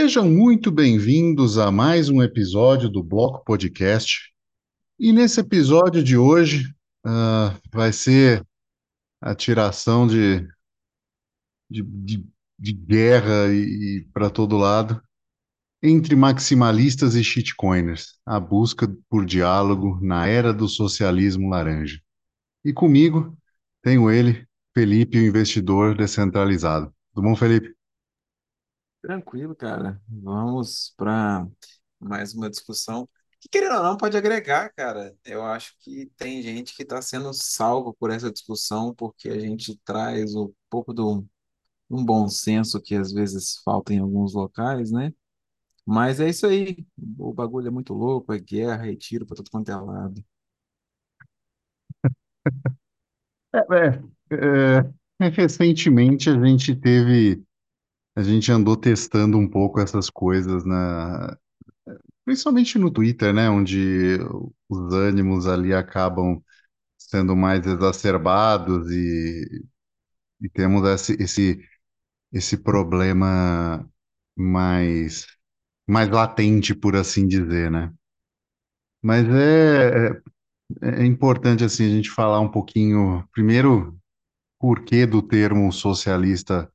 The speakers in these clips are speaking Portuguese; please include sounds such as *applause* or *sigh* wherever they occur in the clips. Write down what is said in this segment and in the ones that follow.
Sejam muito bem-vindos a mais um episódio do Bloco Podcast. E nesse episódio de hoje ah, vai ser a tiração de, de, de, de guerra e, para todo lado entre maximalistas e shitcoiners, a busca por diálogo na era do socialismo laranja. E comigo tenho ele, Felipe, o investidor descentralizado. Tudo bom, Felipe? Tranquilo, cara. Vamos para mais uma discussão que, querendo ou não, pode agregar, cara. Eu acho que tem gente que está sendo salvo por essa discussão porque a gente traz um pouco do um bom senso que às vezes falta em alguns locais, né? Mas é isso aí. O bagulho é muito louco, é guerra, é tiro para todo quanto é lado. É, é, é, recentemente a gente teve, a gente andou testando um pouco essas coisas na, principalmente no Twitter, né, onde os ânimos ali acabam sendo mais exacerbados e, e temos esse, esse, esse problema mais, mais latente, por assim dizer, né? Mas é, é, é importante assim a gente falar um pouquinho, primeiro, por que do termo socialista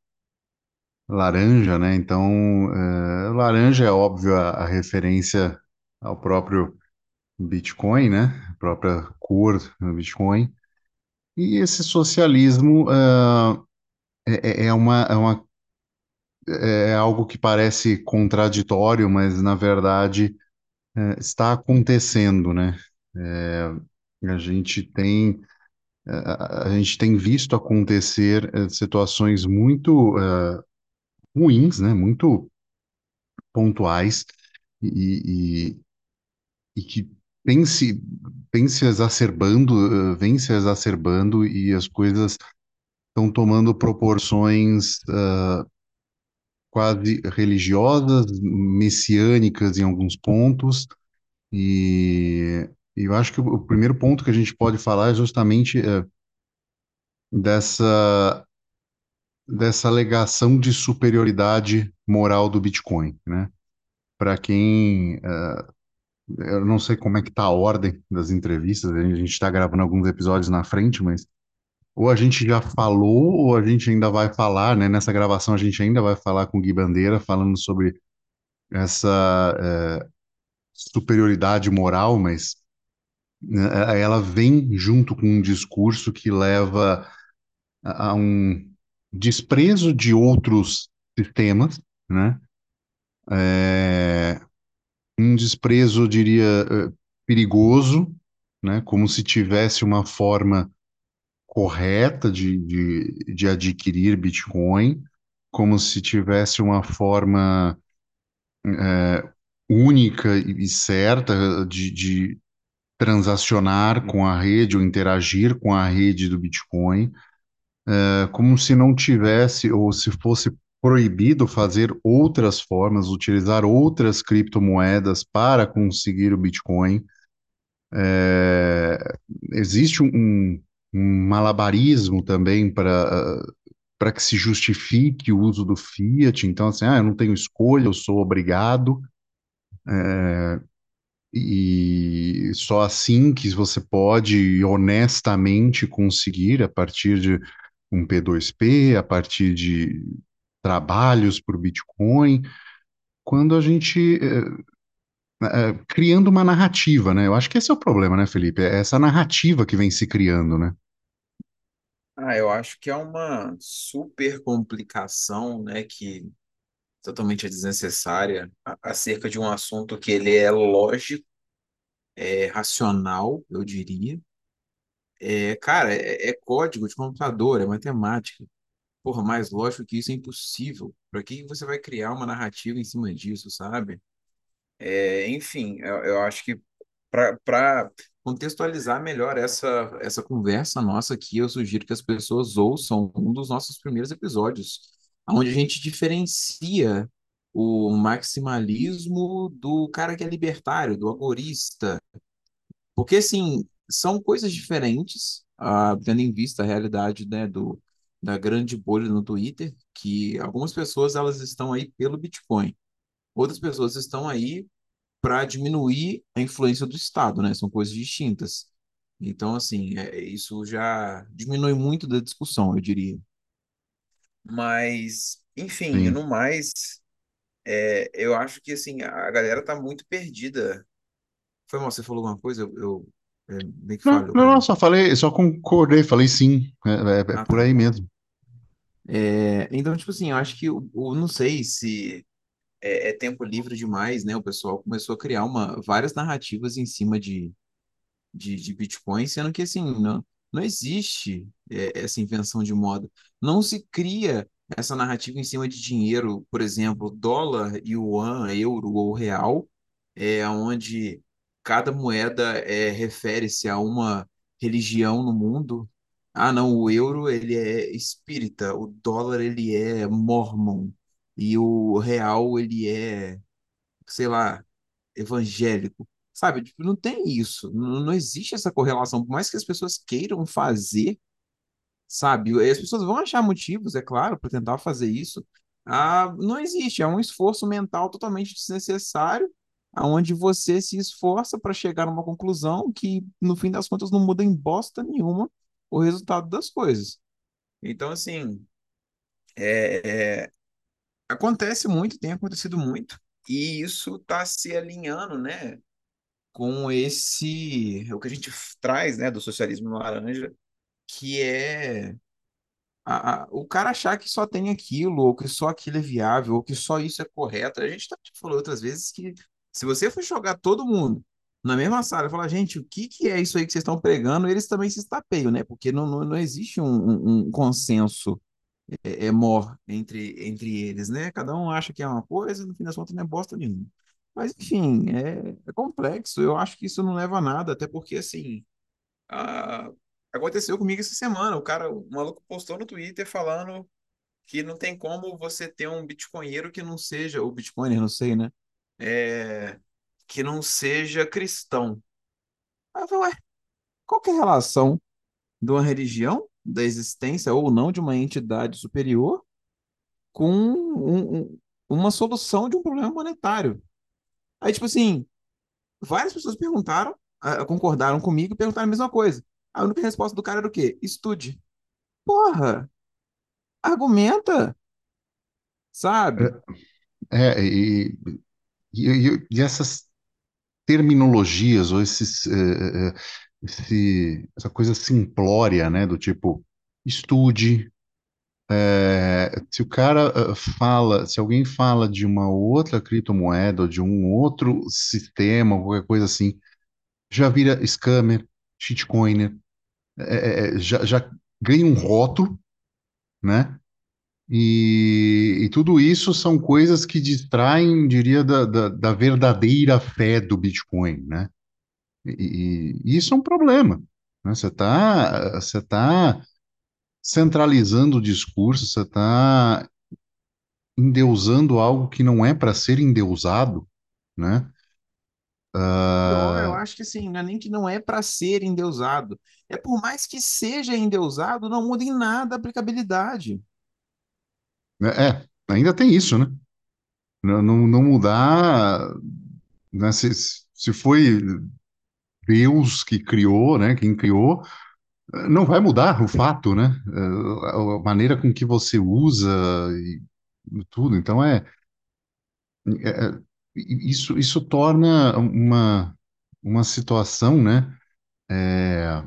laranja, né? Então, é, laranja é óbvio a, a referência ao próprio Bitcoin, né? A própria cor do Bitcoin. E esse socialismo ah, é, é é uma, é uma é algo que parece contraditório, mas na verdade é, está acontecendo, né? É, a gente tem a, a gente tem visto acontecer é, situações muito é, ruins, né? Muito pontuais e, e, e que vem se, vem se exacerbando, eh, vem se exacerbando e as coisas estão tomando proporções ah, quase religiosas, messiânicas em alguns pontos, e e eu acho que o primeiro ponto que a gente pode falar é justamente eh, dessa, dessa alegação de superioridade moral do Bitcoin, né? Para quem eh, Eu não sei como é que tá a ordem das entrevistas, a gente está gravando alguns episódios na frente, mas ou a gente já falou ou a gente ainda vai falar, né? Nessa gravação a gente ainda vai falar com o Gui Bandeira falando sobre essa é, superioridade moral, mas né, ela vem junto com um discurso que leva a um desprezo de outros sistemas, né? É, um desprezo, eu diria, eh, perigoso, né? Como se tivesse uma forma correta de, de, de adquirir Bitcoin, como se tivesse uma forma eh, única e certa de, de transacionar com a rede ou interagir com a rede do Bitcoin, eh, como se não tivesse ou se fosse proibido fazer outras formas, utilizar outras criptomoedas para conseguir o Bitcoin. É, existe um, um malabarismo também para para que se justifique o uso do fiat. Então, assim, ah, eu não tenho escolha, eu sou obrigado. É, e só assim que você pode honestamente conseguir a partir de um P2P, a partir de trabalhos por Bitcoin, quando a gente eh, eh, criando uma narrativa, né? Eu acho que esse é o problema, né, Felipe? É essa narrativa que vem se criando, né? Ah, eu acho que é uma super complicação, né, que totalmente desnecessária acerca de um assunto que ele é lógico, é racional, eu diria. É, cara, é, é código de computador, é matemática. Porra, mais lógico que isso é impossível. Para que você vai criar uma narrativa em cima disso, sabe? É, enfim, eu, eu acho que para contextualizar melhor essa, essa conversa nossa aqui, eu sugiro que as pessoas ouçam um dos nossos primeiros episódios, onde a gente diferencia o maximalismo do cara que é libertário, do agorista. Porque, assim, são coisas diferentes, ah, tendo em vista a realidade, né, do, da grande bolha no Twitter, que algumas pessoas elas estão aí pelo Bitcoin. outras pessoas estão aí para diminuir a influência do Estado, né? São coisas distintas. Então, assim, é, isso já diminui muito da discussão, eu diria. Mas, enfim, Sim. no mais, é, eu acho que assim, a galera tá muito perdida. Foi mal, você falou alguma coisa? Eu, eu é, meio que Não, falhou não, para não, só falei, só concordei, falei sim, é, é- é Ah, por tá. aí mesmo. É, então, tipo assim, eu acho que o, o- não sei se é, é tempo livre demais, né? O pessoal começou a criar uma, várias narrativas em cima de, de, de Bitcoin, sendo que assim, não, não existe é, essa invenção de moda. Não se cria essa narrativa em cima de dinheiro, por exemplo, dólar, yuan, euro ou real, é onde cada moeda é, refere-se a uma religião no mundo. Ah, não, o euro ele é espírita, o dólar ele é mormon e o real ele é, sei lá, evangélico. Sabe? Tipo, não tem isso. Não, não existe essa correlação. Por mais que as pessoas queiram fazer, sabe? As pessoas vão achar motivos, é claro, para tentar fazer isso. Ah, não existe. É um esforço mental totalmente desnecessário, aonde você se esforça para chegar numa conclusão que, no fim das contas, não muda em bosta nenhuma o resultado das coisas. Então, assim, é, é, acontece muito, tem acontecido muito, e isso está se alinhando, né? com esse, o que a gente traz, né, do socialismo laranja, que é a, a- o cara achar que só tem aquilo, ou que só aquilo é viável, ou que só isso é correto. A gente tá, falou outras vezes que se você for jogar todo mundo na mesma sala e falar, gente, o que que é isso aí que vocês estão pregando, eles também se estapeiam, né? Porque não, não, não existe um, um- consenso é, é mor entre, entre eles, né? Cada um acha que é uma coisa, no fim das contas não é bosta nenhuma. Mas, enfim, é, é complexo. Eu acho que isso não leva a nada, até porque, assim, a- aconteceu comigo essa semana. O cara, o maluco postou no Twitter falando que não tem como você ter um bitcoinheiro que não seja, ou bitcoiner, não sei, né? É, que não seja cristão. Aí eu falei, ué, qual que é a relação de uma religião, da existência ou não de uma entidade superior? com um- um- uma solução de um problema monetário. Aí, tipo assim, várias pessoas perguntaram, concordaram comigo e perguntaram a mesma coisa. A única resposta do cara era o quê? Estude. Porra, argumenta, sabe? É, é, e, e, e- essas terminologias, ou esses, eh, eh, eh, esse, essa coisa simplória, né, do tipo, estude, se o cara fala, se alguém fala de uma outra criptomoeda ou de um outro sistema, qualquer coisa assim, já vira scammer, shitcoiner, é, já, já ganha um rótulo, né? E, e tudo isso são coisas que distraem, diria, da, da, da verdadeira fé do Bitcoin, né? E, e isso é um problema, né? Você está, você tá centralizando o discurso, você está endeusando algo que não é para ser endeusado, né? Pior, eu Ah, acho que assim, não é nem que não é para ser endeusado. É por mais que seja endeusado, não muda em nada a aplicabilidade. É, ainda tem isso, né? Não, não, mudar, né? Se, se foi Deus que criou, né? Quem criou, não vai mudar o fato, né? A a maneira com que você usa e tudo. Então é, é- é- isso, isso torna uma, uma situação, né? É,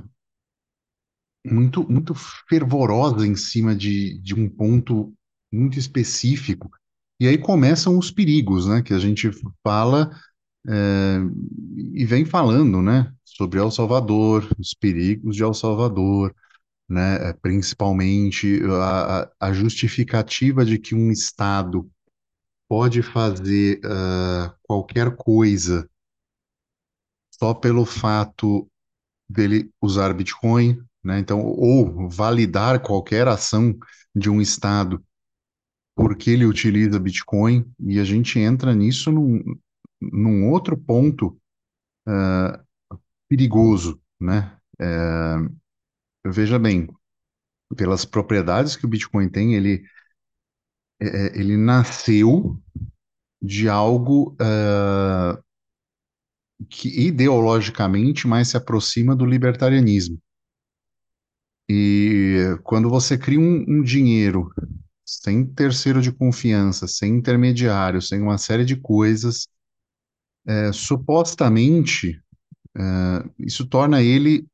muito, muito fervorosa em cima de, de um ponto muito específico. E aí começam os perigos, né, que a gente fala é, e vem falando, né, sobre El Salvador, os perigos de El Salvador, né, é, principalmente a, a justificativa de que um Estado pode fazer ah, qualquer coisa só pelo fato dele usar Bitcoin, né? Então, ou validar qualquer ação de um Estado porque ele utiliza Bitcoin, e a gente entra nisso num, num outro ponto perigoso, né? É, veja bem, pelas propriedades que o Bitcoin tem, ele, é, ele nasceu de algo uh, que ideologicamente mais se aproxima do libertarianismo. E quando você cria um, um dinheiro sem terceiro de confiança, sem intermediário, sem uma série de coisas, é, supostamente é, isso torna ele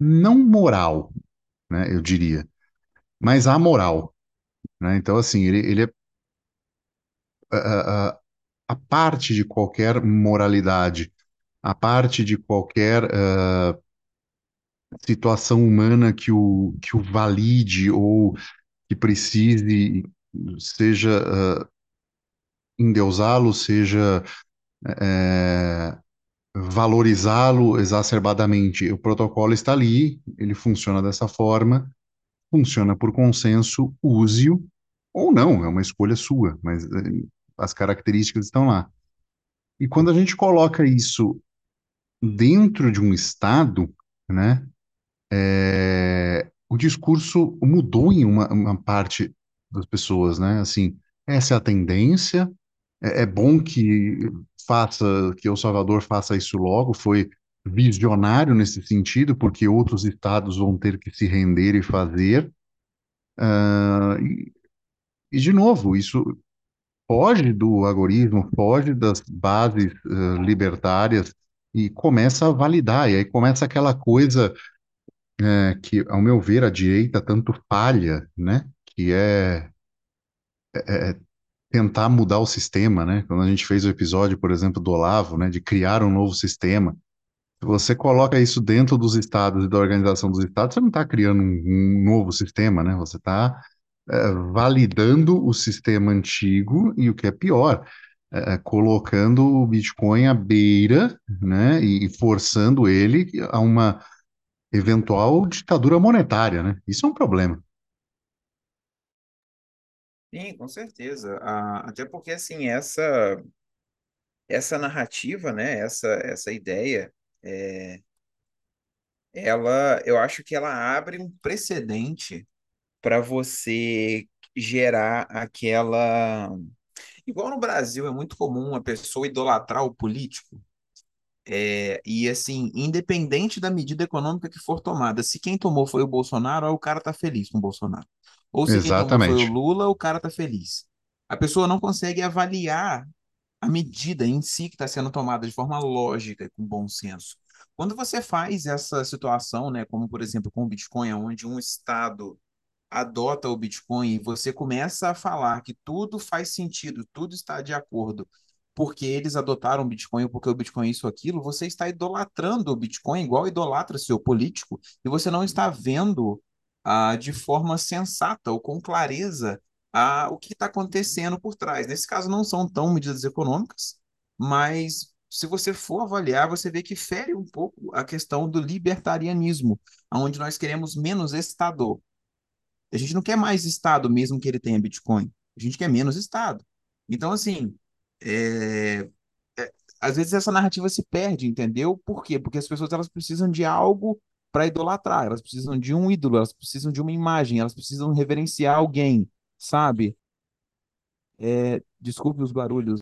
não moral, né, eu diria, mas amoral. Né? Então, assim, ele, ele é a, a, a parte de qualquer moralidade, a parte de qualquer uh, situação humana que o, que o valide ou que precise, seja uh, endeusá-lo, seja é, valorizá-lo exacerbadamente. O protocolo está ali, ele funciona dessa forma, funciona por consenso, use-o ou não, é uma escolha sua, mas é, as características estão lá. E quando a gente coloca isso dentro de um Estado, né, é, o discurso mudou em uma, uma parte das pessoas, né? Assim, essa é a tendência, é, é bom que faça, que El Salvador faça isso logo, foi visionário nesse sentido, porque outros estados vão ter que se render e fazer. Ah, e, e, de novo, isso foge do agorismo, foge das bases ah, libertárias e começa a validar. E aí começa aquela coisa eh, que, ao meu ver, a direita tanto falha, né? Que é é, é tentar mudar o sistema, né? Quando a gente fez o episódio, por exemplo, do Olavo, né, de criar um novo sistema, você coloca isso dentro dos estados e da organização dos estados, você não está criando um, um, novo sistema, né? Você está é, validando o sistema antigo e o que é pior, é, é, colocando o Bitcoin à beira, né, e forçando ele a uma eventual ditadura monetária, né? Isso é um problema. Sim, com certeza. Ah, até porque, assim, essa, essa narrativa, né, essa, essa ideia, é, ela, eu acho que ela abre um precedente para você gerar aquela. Igual no Brasil, é muito comum a pessoa idolatrar o político. É, e assim, independente da medida econômica que for tomada, se quem tomou foi o Bolsonaro, o cara tá feliz com o Bolsonaro. Ou se quem tomou foi o Exatamente. Lula, o cara tá feliz. A pessoa não consegue avaliar a medida em si que está sendo tomada de forma lógica e com bom senso. Quando você faz essa situação, né, como por exemplo com o Bitcoin, onde um estado adota o Bitcoin e você começa a falar que tudo faz sentido, tudo está de acordo, porque eles adotaram o Bitcoin, porque o Bitcoin é isso aquilo, você está idolatrando o Bitcoin igual idolatra seu político, e você não está vendo ah, de forma sensata ou com clareza ah, o que está acontecendo por trás. Nesse caso, não são tão medidas econômicas, mas se você for avaliar, você vê que fere um pouco a questão do libertarianismo, onde nós queremos menos Estado. A gente não quer mais Estado, mesmo que ele tenha Bitcoin. A gente quer menos Estado. Então, assim, é, é, às vezes essa narrativa se perde, entendeu? Por quê? Porque as pessoas elas precisam de algo para idolatrar, elas precisam de um ídolo, elas precisam de uma imagem, elas precisam reverenciar alguém, sabe? É, desculpe os barulhos,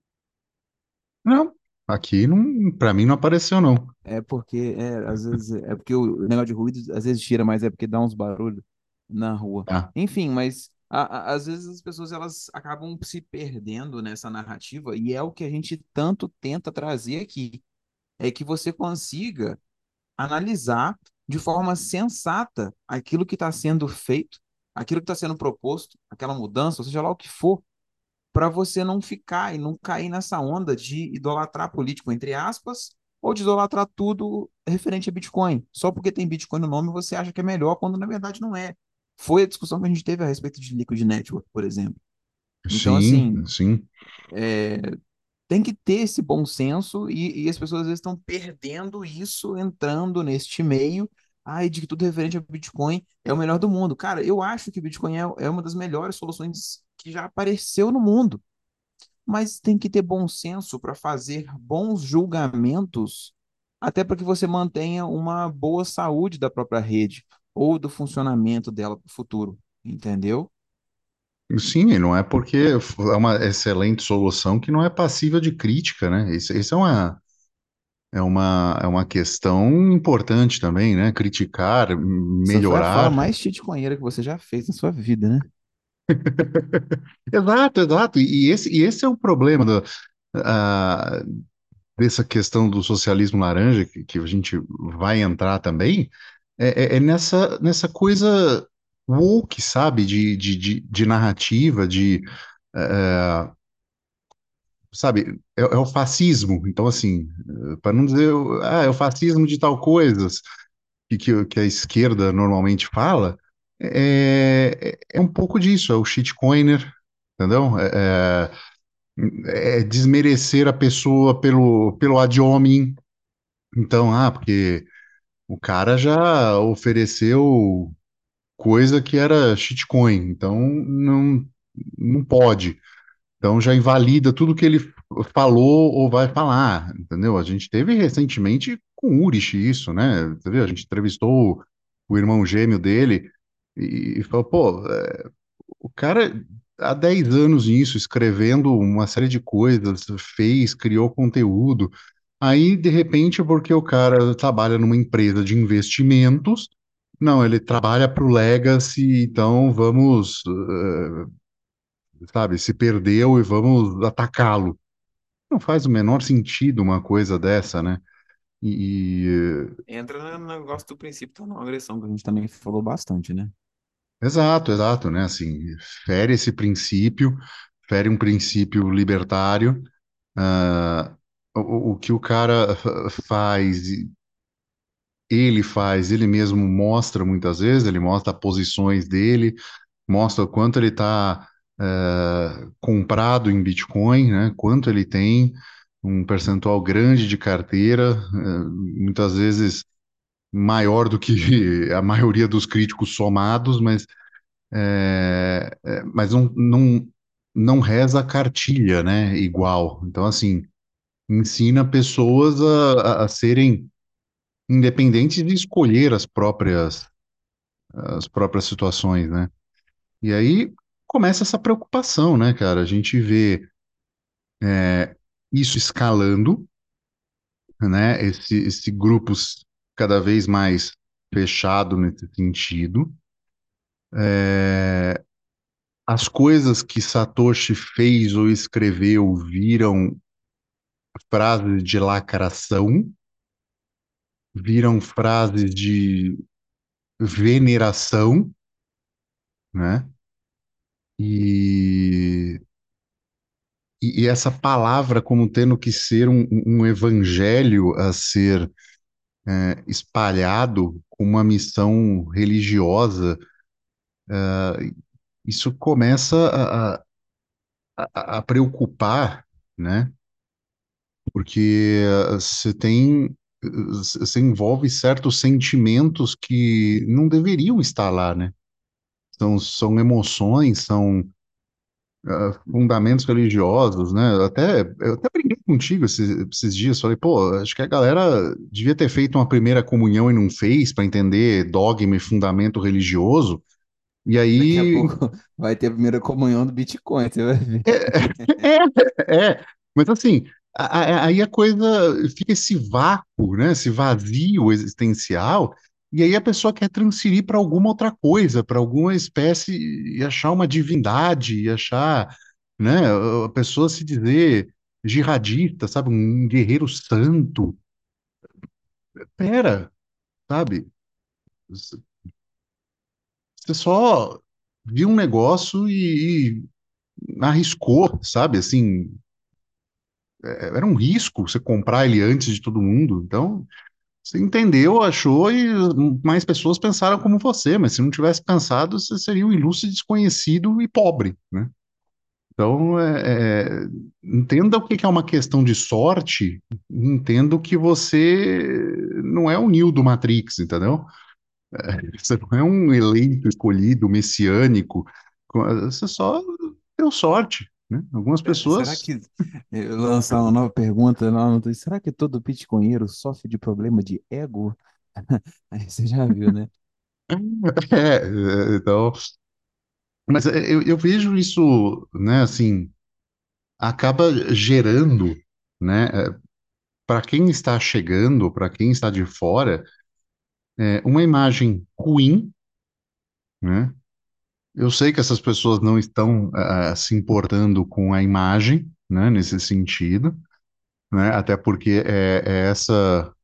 Não, aqui não, para mim não apareceu não. é porque é, às vezes é porque o negócio de ruído às vezes tira, mas é porque dá uns barulhos na rua. Tá. Enfim, mas às vezes as pessoas elas acabam se perdendo nessa narrativa e é o que a gente tanto tenta trazer aqui, é que você consiga analisar de forma sensata aquilo que está sendo feito, aquilo que está sendo proposto, aquela mudança, ou seja lá o que for, para você não ficar e não cair nessa onda de idolatrar político, entre aspas, ou de idolatrar tudo referente a Bitcoin. Só porque tem Bitcoin no nome você acha que é melhor, quando na verdade não é. Foi a discussão que a gente teve a respeito de Liquid Network, por exemplo. Então, assim, Sim, sim. é, tem que ter esse bom senso e, e as pessoas às vezes estão perdendo isso, entrando neste meio. Ai, de que tudo referente a Bitcoin é o melhor do mundo. Cara, eu acho que Bitcoin é, é uma das melhores soluções que já apareceu no mundo. Mas tem que ter bom senso para fazer bons julgamentos, até para que você mantenha uma boa saúde da própria rede ou do funcionamento dela para o futuro. Entendeu? Sim, e não é porque é uma excelente solução que não é passível de crítica, né? Isso, isso é uma, é uma, é uma questão importante também, né? Criticar, Essa foi a melhorar. mais chitconheira que você já fez na sua vida, né? *laughs* Exato, exato. E esse, e esse é o problema do, ah, dessa questão do socialismo laranja, que, que a gente vai entrar também, é, é- é nessa, nessa coisa woke, sabe? De, de, de, de narrativa, de. eh, sabe, é, é o fascismo. Então, assim, para não dizer, ah, é o fascismo de tal coisas que, que, que a esquerda normalmente fala, é, é é um pouco disso, é o shitcoiner, entendeu? É, é é desmerecer a pessoa pelo, pelo ad hominem. Então, ah, porque o cara já ofereceu coisa que era shitcoin, então não, não pode. Então já invalida tudo que ele falou ou vai falar, entendeu? A gente teve recentemente com o Urich isso, né? Entendeu? A gente entrevistou o, irmão gêmeo dele e, e falou, pô, é, o cara há 10 anos nisso, escrevendo uma série de coisas, fez, criou conteúdo. Aí, de repente, porque o cara trabalha numa empresa de investimentos, não, ele trabalha para o Legacy, então vamos eh, sabe, se perdeu e vamos atacá-lo. Não faz o menor sentido uma coisa dessa, né? E, Entra no negócio do princípio da não agressão, que a gente também falou bastante, né? e- exato, exato, né? Assim, fere esse princípio, fere um princípio libertário. ah, o, o que o cara fa- *laughs* faz, ele faz, ele mesmo mostra muitas vezes, ele mostra posições dele, mostra quanto ele está comprado em Bitcoin, né? Quanto ele tem, um percentual grande de carteira, eh, muitas vezes maior do que *laughs* a maioria dos críticos somados, mas, é, mas não, não, não reza a cartilha, né? Igual. Então, assim, ensina pessoas a, a serem independentes de escolher as próprias, as próprias situações, né? E aí começa essa preocupação, né, cara? A gente vê isso escalando, né? Esse, esse grupo cada vez mais fechado nesse sentido. É, as coisas que Satoshi fez ou escreveu viram frases de lacração, viram frases de veneração, né? E, e, essa palavra como tendo que ser um, um evangelho a ser é, espalhado com uma missão religiosa, isso começa a, a- a preocupar, né? Porque eh, você tem, eh, você envolve certos sentimentos que não deveriam estar lá, né? São, são emoções, são ah, fundamentos religiosos, né? Até, eu até brinquei contigo esses, esses dias, falei, pô, acho que a galera devia ter feito uma primeira comunhão e não fez para entender dogma e fundamento religioso. E aí *laughs* vai ter a primeira comunhão do Bitcoin, você vai ver. É, é, *laughs* mas assim, a- a- aí a coisa fica esse vácuo, né? Esse vazio existencial, e aí a pessoa quer transferir para alguma outra coisa, para alguma espécie, e achar uma divindade, e achar, né? A pessoa se dizer jihadista, sabe? Um guerreiro santo. Pera, sabe? Você só viu um negócio e, e arriscou, sabe? Assim, era um risco você comprar ele antes de todo mundo. Então, você entendeu, achou e mais pessoas pensaram como você, mas se não tivesse pensado, você seria um ilustre desconhecido e pobre, né? Então, é, é, entenda o que é uma questão de sorte, entenda que você não é o Neo do Matrix, entendeu? *laughs* Você não é um eleito escolhido, messiânico, você só deu sorte, né? Algumas É, Será pessoas que eu lançar uma nova pergunta? Não, não, será que todo bitcoinheiro sofre de problema de ego? *laughs* Aí você já viu, né? *laughs* É, é, então. Mas é, eu, eu vejo isso, né, assim, acaba gerando, né, para quem está chegando, para quem está de fora, é, uma imagem ruim, né? Eu sei que essas pessoas não estão ah, se importando com a imagem, né, nesse sentido, né? Até porque é, é essa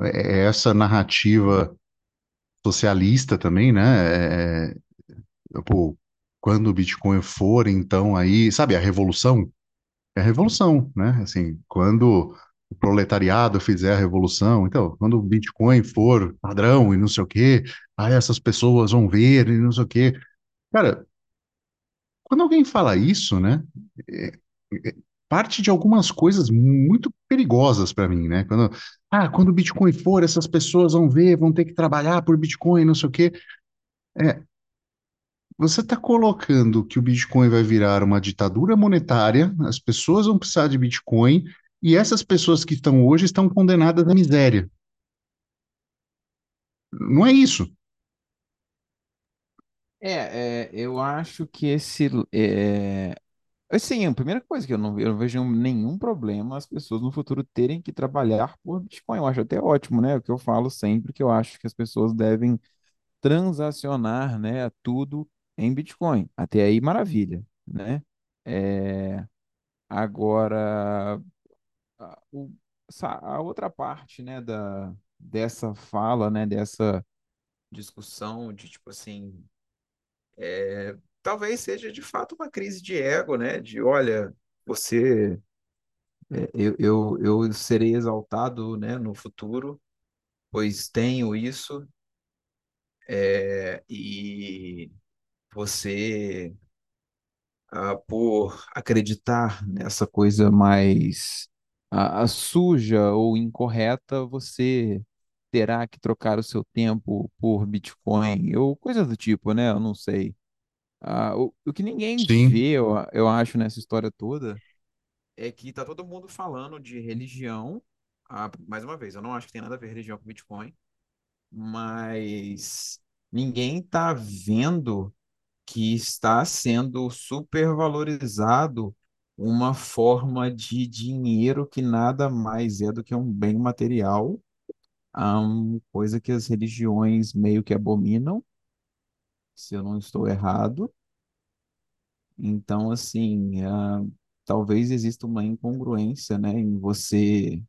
é essa narrativa socialista também, né? É, é, pô, quando o Bitcoin for, então aí, sabe, a revolução é a revolução, né? Assim, quando o proletariado fizer a revolução, então, quando o Bitcoin for padrão e não sei o quê, aí essas pessoas vão ver e não sei o quê. Cara, quando alguém fala isso, né? é- é- parte de algumas coisas muito perigosas para mim, né? Quando, ah, quando o Bitcoin for, essas pessoas vão ver, vão ter que trabalhar por Bitcoin, não sei o quê. É, você está colocando que o Bitcoin vai virar uma ditadura monetária, as pessoas vão precisar de Bitcoin, e essas pessoas que estão hoje estão condenadas à miséria. Não é isso. É, é, eu acho que esse. É, assim, a primeira coisa que eu não, eu não vejo nenhum problema as pessoas no futuro terem que trabalhar por Bitcoin. Eu acho até ótimo, né? O que eu falo sempre que eu acho que as pessoas devem transacionar, né, tudo em Bitcoin. Até aí, maravilha, né? É, agora, a, o- a outra parte, né, da, dessa fala, né, dessa discussão de, tipo assim, talvez seja de fato uma crise de ego, né? De, olha, você, é, eu, eu, eu serei exaltado, né, no futuro, pois tenho isso, é, e você ah, por acreditar nessa coisa mais ah, ah, suja ou incorreta, você terá que trocar o seu tempo por Bitcoin ou coisa do tipo, né? Eu não sei. Ah, o, o que ninguém Sim, vê, eu, eu acho, nessa história toda, é que tá todo mundo falando de religião. Ah, mais uma vez, eu não acho que tem nada a ver religião com Bitcoin, mas ninguém tá vendo que está sendo supervalorizado uma forma de dinheiro que nada mais é do que um bem material, hum, coisa que as religiões meio que abominam, se eu não estou errado. Então, assim, ah, talvez exista uma incongruência, né, em você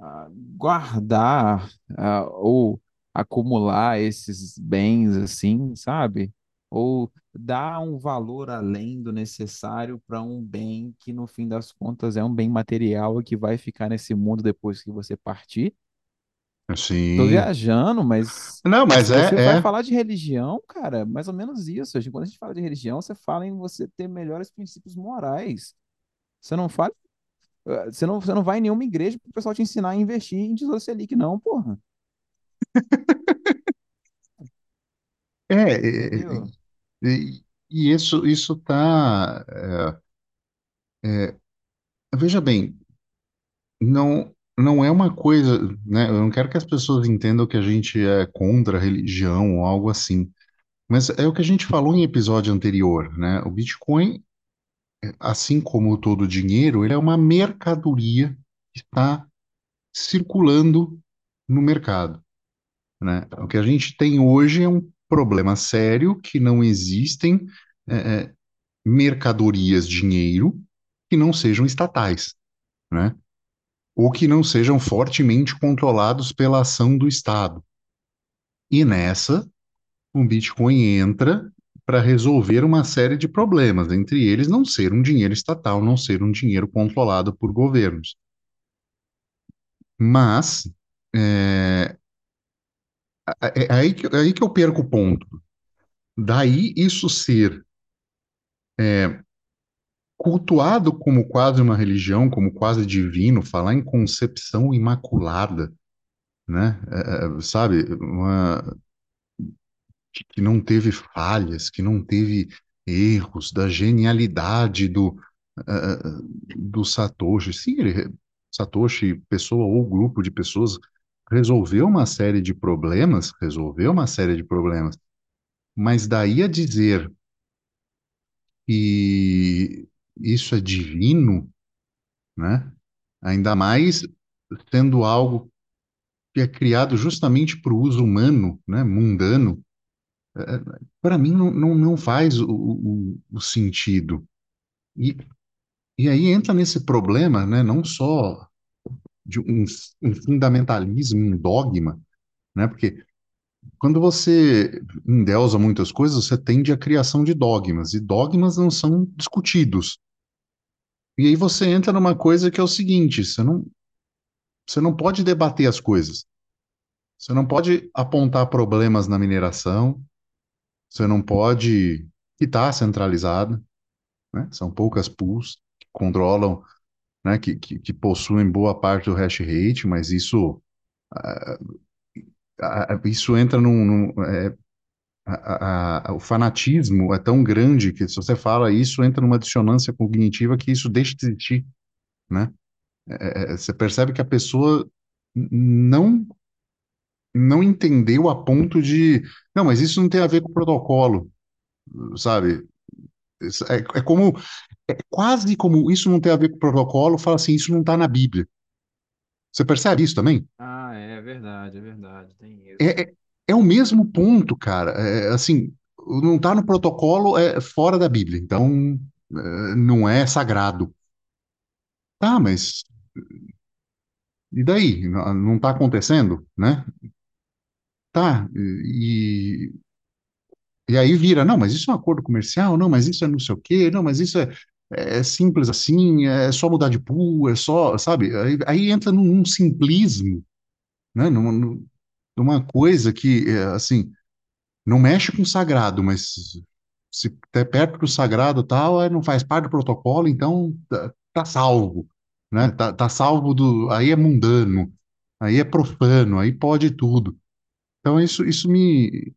ah, guardar ah, ou acumular esses bens assim, sabe? Ou dar um valor além do necessário para um bem que no fim das contas é um bem material e que vai ficar nesse mundo depois que você partir. Tô sim. viajando, mas Não, mas você é, vai é. falar de religião, cara, mais ou menos isso. Quando a gente fala de religião, você fala em você ter melhores princípios morais. Você não fala eh, Você não, você não vai em nenhuma igreja para o pessoal te ensinar a investir em Tesouro Selic, não, porra. *laughs* É, é, é? E, e isso isso tá é, veja bem não não é uma coisa né eu não quero que as pessoas entendam que a gente é contra a religião ou algo assim mas é o que a gente falou em episódio anterior né o Bitcoin assim como todo dinheiro ele é uma mercadoria que está circulando no mercado né. O que a gente tem hoje é um problema sério que não existem é, é, mercadorias, dinheiro, que não sejam estatais, né? Ou que não sejam fortemente controlados pela ação do Estado. E nessa, o Bitcoin entra para resolver uma série de problemas, entre eles não ser um dinheiro estatal, não ser um dinheiro controlado por governos. Mas é, é, é aí que, é aí que eu perco o ponto. Daí isso ser cultuado como quase uma religião, como quase divino, falar em concepção imaculada, né? É, é, sabe, uma, que não teve falhas, que não teve erros, da genialidade do, é, do Satoshi. Sim, ele, Satoshi, pessoa ou grupo de pessoas, resolveu uma série de problemas, resolveu uma série de problemas, Mas daí a dizer que isso é divino, né? Ainda mais sendo algo que é criado justamente para o uso humano, né? Mundano, para mim não, não, não faz o, o, o sentido. E, e aí entra nesse problema, né? Não só de um, um fundamentalismo, um dogma, né? Porque quando você endeusa muitas coisas, você tende à criação de dogmas, e dogmas não são discutidos. E aí você entra numa coisa que é o seguinte: você não, você não pode debater as coisas. Você não pode apontar problemas na mineração, você não pode. que está centralizada, né? São poucas pools que controlam, né? Que, que, que possuem boa parte do hash rate, mas isso, ah, ah, isso entra num, num- é, a- a- o fanatismo é tão grande que se você fala isso, entra numa dissonância cognitiva que isso deixa de existir, né? É, é, você percebe que a pessoa não não entendeu a ponto de, não, mas isso não tem a ver com o protocolo, sabe? É, é como, é quase como isso não tem a ver com o protocolo, fala assim, isso não está na Bíblia. Você percebe isso também? Ah, é verdade, é verdade, tem isso. É, é, é o mesmo ponto, cara. É, assim, não está no protocolo, é fora da Bíblia. Então, é, não é sagrado. Tá, mas e daí? Não não está acontecendo, né? Tá, e, e aí vira, não, mas isso é um acordo comercial, não, mas isso é não sei o quê, não, mas isso é, é simples assim, é só mudar de pool, é só, sabe? Aí, aí entra num, simplismo, né? Numa, num- numa coisa que, é, assim, não mexe com o sagrado, mas se é perto do sagrado tal, não faz parte do protocolo, então tá, tá salvo, né? Tá, tá salvo do, aí é mundano, aí é profano, aí pode tudo. Então isso, isso me,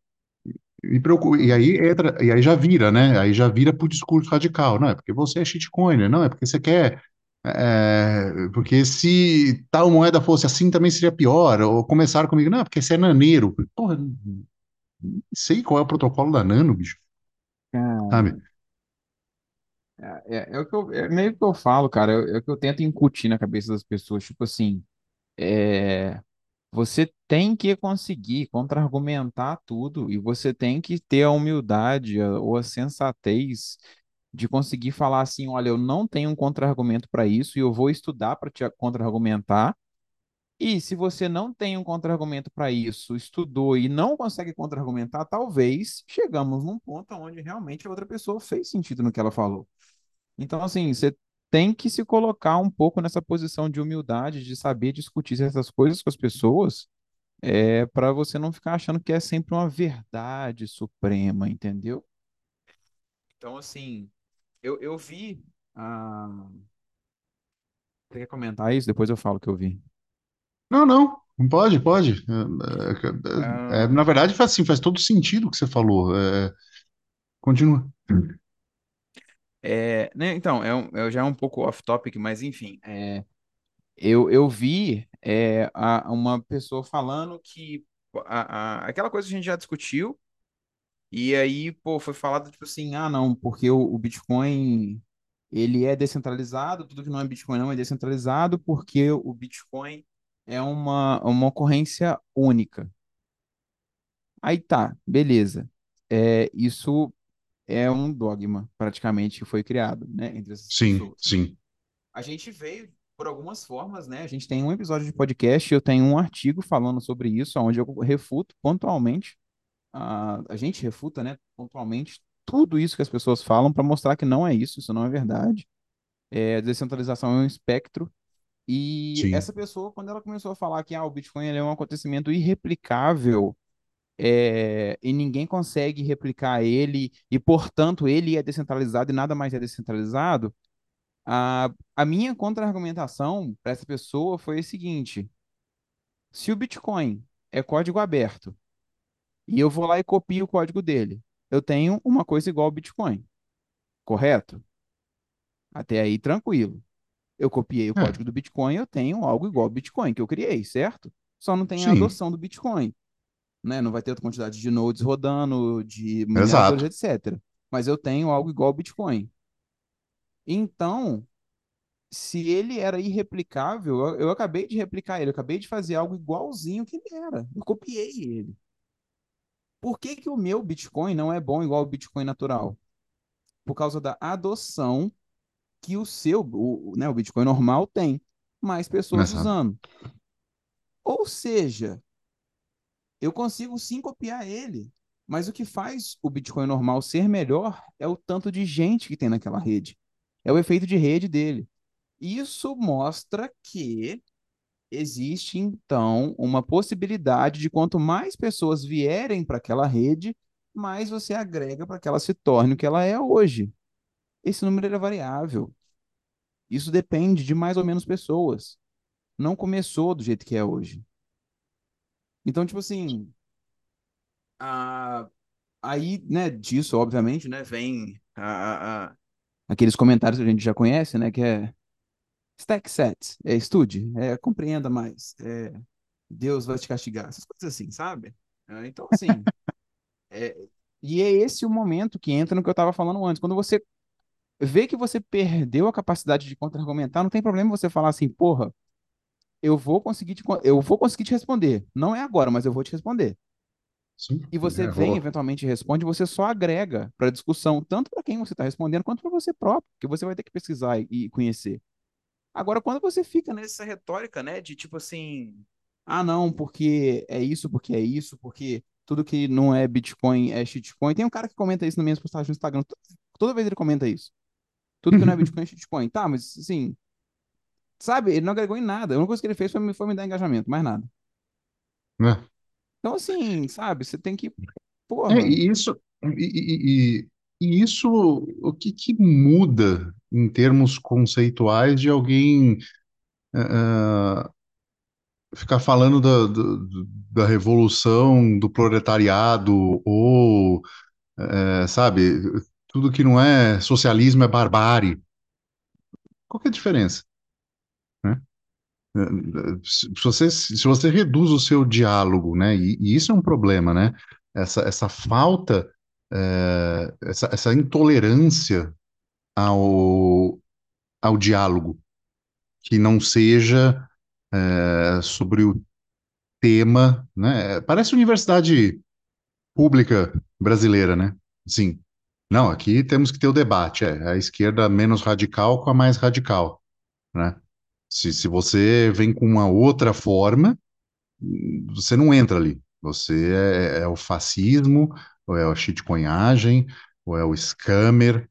preocupa. E aí entra, e aí já vira, né? Aí já vira pro discurso radical, não é porque você é shitcoiner, não é porque você quer é, porque se tal moeda fosse assim também seria pior. Ou começaram comigo, não, é porque você é naneiro. Porra, não sei qual é o protocolo da nano, bicho, sabe? É, é, é o que eu, é meio que eu falo, cara, é, é o que eu tento incutir na cabeça das pessoas, tipo assim, é, você tem que conseguir contra-argumentar tudo e você tem que ter a humildade ou a sensatez de conseguir falar assim, olha, eu não tenho um contra-argumento para isso e eu vou estudar para te contra-argumentar. E se você não tem um contra-argumento para isso, estudou e não consegue contra-argumentar, talvez chegamos num ponto onde realmente a outra pessoa fez sentido no que ela falou. Então, assim, você tem que se colocar um pouco nessa posição de humildade, de saber discutir essas coisas com as pessoas, é, para você não ficar achando que é sempre uma verdade suprema, entendeu? Então, assim, eu, eu vi. Ah, você quer comentar isso? Depois eu falo que eu vi. Não, não, pode, pode. É, é, na verdade, faz assim, faz todo sentido o que você falou. É, continua. É, né, então, é, é já é um pouco off-topic, mas enfim, é, eu, eu vi é, a- uma pessoa falando que a, a- aquela coisa que a gente já discutiu, e aí, pô, foi falado tipo assim, ah, não, porque o, o Bitcoin ele é descentralizado, tudo que não é Bitcoin não é descentralizado, porque o Bitcoin é uma, uma ocorrência única. Aí tá, beleza. É, isso é um dogma, praticamente, que foi criado, né, entre essas Sim, pessoas. sim, A gente veio por algumas formas, né? A gente tem um episódio de podcast, eu tenho um artigo falando sobre isso, onde eu refuto pontualmente, a, a gente refuta, né, pontualmente tudo isso que as pessoas falam para mostrar que não é isso, isso não é verdade. É, descentralização é um espectro. E sim. essa pessoa, quando ela começou a falar que ah, o Bitcoin é um acontecimento irreplicável, é, e ninguém consegue replicar ele, e portanto ele é descentralizado e nada mais é descentralizado, a, a minha contra-argumentação para essa pessoa foi a seguinte: se o Bitcoin é código aberto e eu vou lá e copio o código dele, eu tenho uma coisa igual ao Bitcoin, correto? Até aí tranquilo. Eu copiei o É, código do Bitcoin, eu tenho algo igual ao Bitcoin que eu criei, certo? Só não tem a sim, adoção do Bitcoin. Né? Não vai ter outra quantidade de nodes rodando, de mineradores, etc. Mas eu tenho algo igual ao Bitcoin. Então, se ele era irreplicável, eu, eu acabei de replicar ele, eu acabei de fazer algo igualzinho que ele era. Eu copiei ele. Por que que o meu Bitcoin não é bom igual ao Bitcoin natural? Por causa da adoção que o seu, o, o, né, o Bitcoin normal tem mais pessoas Exato. usando. Ou seja, eu consigo sim copiar ele, mas o que faz o Bitcoin normal ser melhor é o tanto de gente que tem naquela rede. É o efeito de rede dele. Isso mostra que existe então uma possibilidade de quanto mais pessoas vierem para aquela rede, mais você agrega para que ela se torne o que ela é hoje. Esse número é variável. Isso depende de mais ou menos pessoas. Não começou do jeito que é hoje. Então, tipo assim, a... aí, né, disso, obviamente, né, vem a, a, aqueles comentários que a gente já conhece, né, que é stack set, é estude, é compreenda mais, é Deus vai te castigar, essas coisas assim, sabe? É, então, assim, *laughs* é, e é esse o momento que entra no que eu estava falando antes, quando você vê que você perdeu a capacidade de contra-argumentar, não tem problema você falar assim, porra, eu vou conseguir te, eu vou conseguir te responder. Não é agora, mas eu vou te responder. Sim, E você é, vem, vou- eventualmente responde, você só agrega para a discussão, tanto para quem você está respondendo, quanto para você próprio, que você vai ter que pesquisar e conhecer. Agora, quando você fica nessa retórica, né, de tipo assim, ah, não, porque é isso, porque é isso, porque tudo que não é Bitcoin é shitcoin. Tem um cara que comenta isso nas minhas postagens no Instagram. Toda, toda vez ele comenta isso. Tudo que não é *laughs* Bitcoin é shitcoin. Tá, mas assim, sabe, ele não agregou em nada. A única coisa que ele fez foi me, foi me dar engajamento, mais nada. né? Então, assim, sabe, você tem que, É, porra, e isso, e, e- e- isso, o que que muda em termos conceituais de alguém eh, ficar falando da, do- da revolução do proletariado ou, eh, sabe, tudo que não é socialismo é barbárie. Qual que é a diferença, Se você, se você reduz o seu diálogo, né, e, e isso é um problema, né? Essa, essa falta, eh, essa, essa intolerância ao, ao diálogo, que não seja eh, sobre o tema, né? Parece universidade pública brasileira, né? Sim. Não, aqui temos que ter o debate, é a esquerda menos radical com a mais radical, né? Se, se você vem com uma outra forma, você não entra ali. Você é, é o fascismo, ou é a shitcoinhagem, ou é o scammer,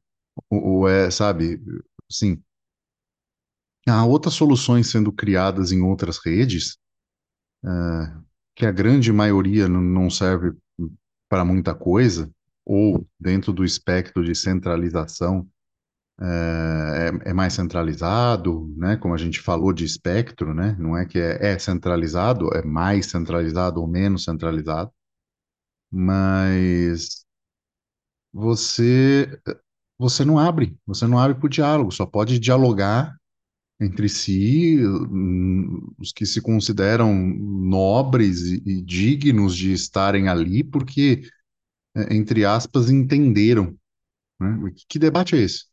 ou, ou é, sabe, sim. Há outras soluções sendo criadas em outras redes, que a grande maioria não serve para muita coisa, ou dentro do espectro de centralização é, é mais centralizado, né? Como a gente falou de espectro, né? Não é que é, é centralizado, é mais centralizado ou menos centralizado, mas você você não abre, você não abre para o diálogo, só pode dialogar entre si, hum, os que se consideram nobres e, dignos de estarem ali, porque, é, entre aspas, entenderam, né? Que debate é esse?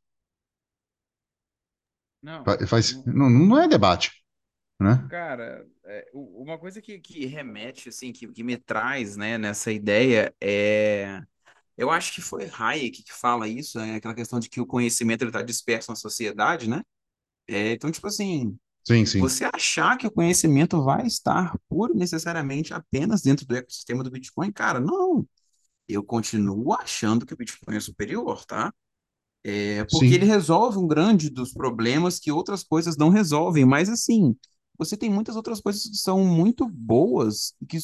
Não, Fa- Faz, não, não, é debate, né? Cara, é, uma coisa que, que remete, assim, que, que me traz, né, nessa ideia é... Eu acho que foi Hayek que fala isso, é aquela questão de que o conhecimento está disperso na sociedade, né? É, então, tipo assim, Sim, sim, você achar que o conhecimento vai estar puro e necessariamente apenas dentro do ecossistema do Bitcoin, cara, não. Eu continuo achando que o Bitcoin é superior, tá? É porque ele sim, resolve um grande dos problemas que outras coisas não resolvem, mas assim, você tem muitas outras coisas que são muito boas, e que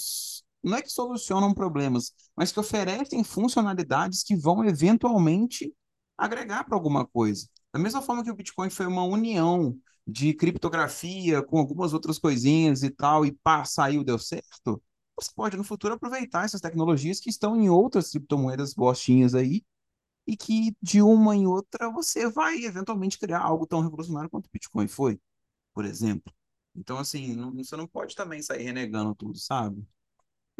não é que solucionam problemas, mas que oferecem funcionalidades que vão eventualmente agregar para alguma coisa. Da mesma forma que o Bitcoin foi uma união de criptografia com algumas outras coisinhas e tal, e pá, saiu, deu certo, você pode no futuro aproveitar essas tecnologias que estão em outras criptomoedas bostinhas aí e que de uma em outra você vai eventualmente criar algo tão revolucionário quanto o Bitcoin foi, por exemplo. Então, assim, não- você não pode também sair renegando tudo, sabe?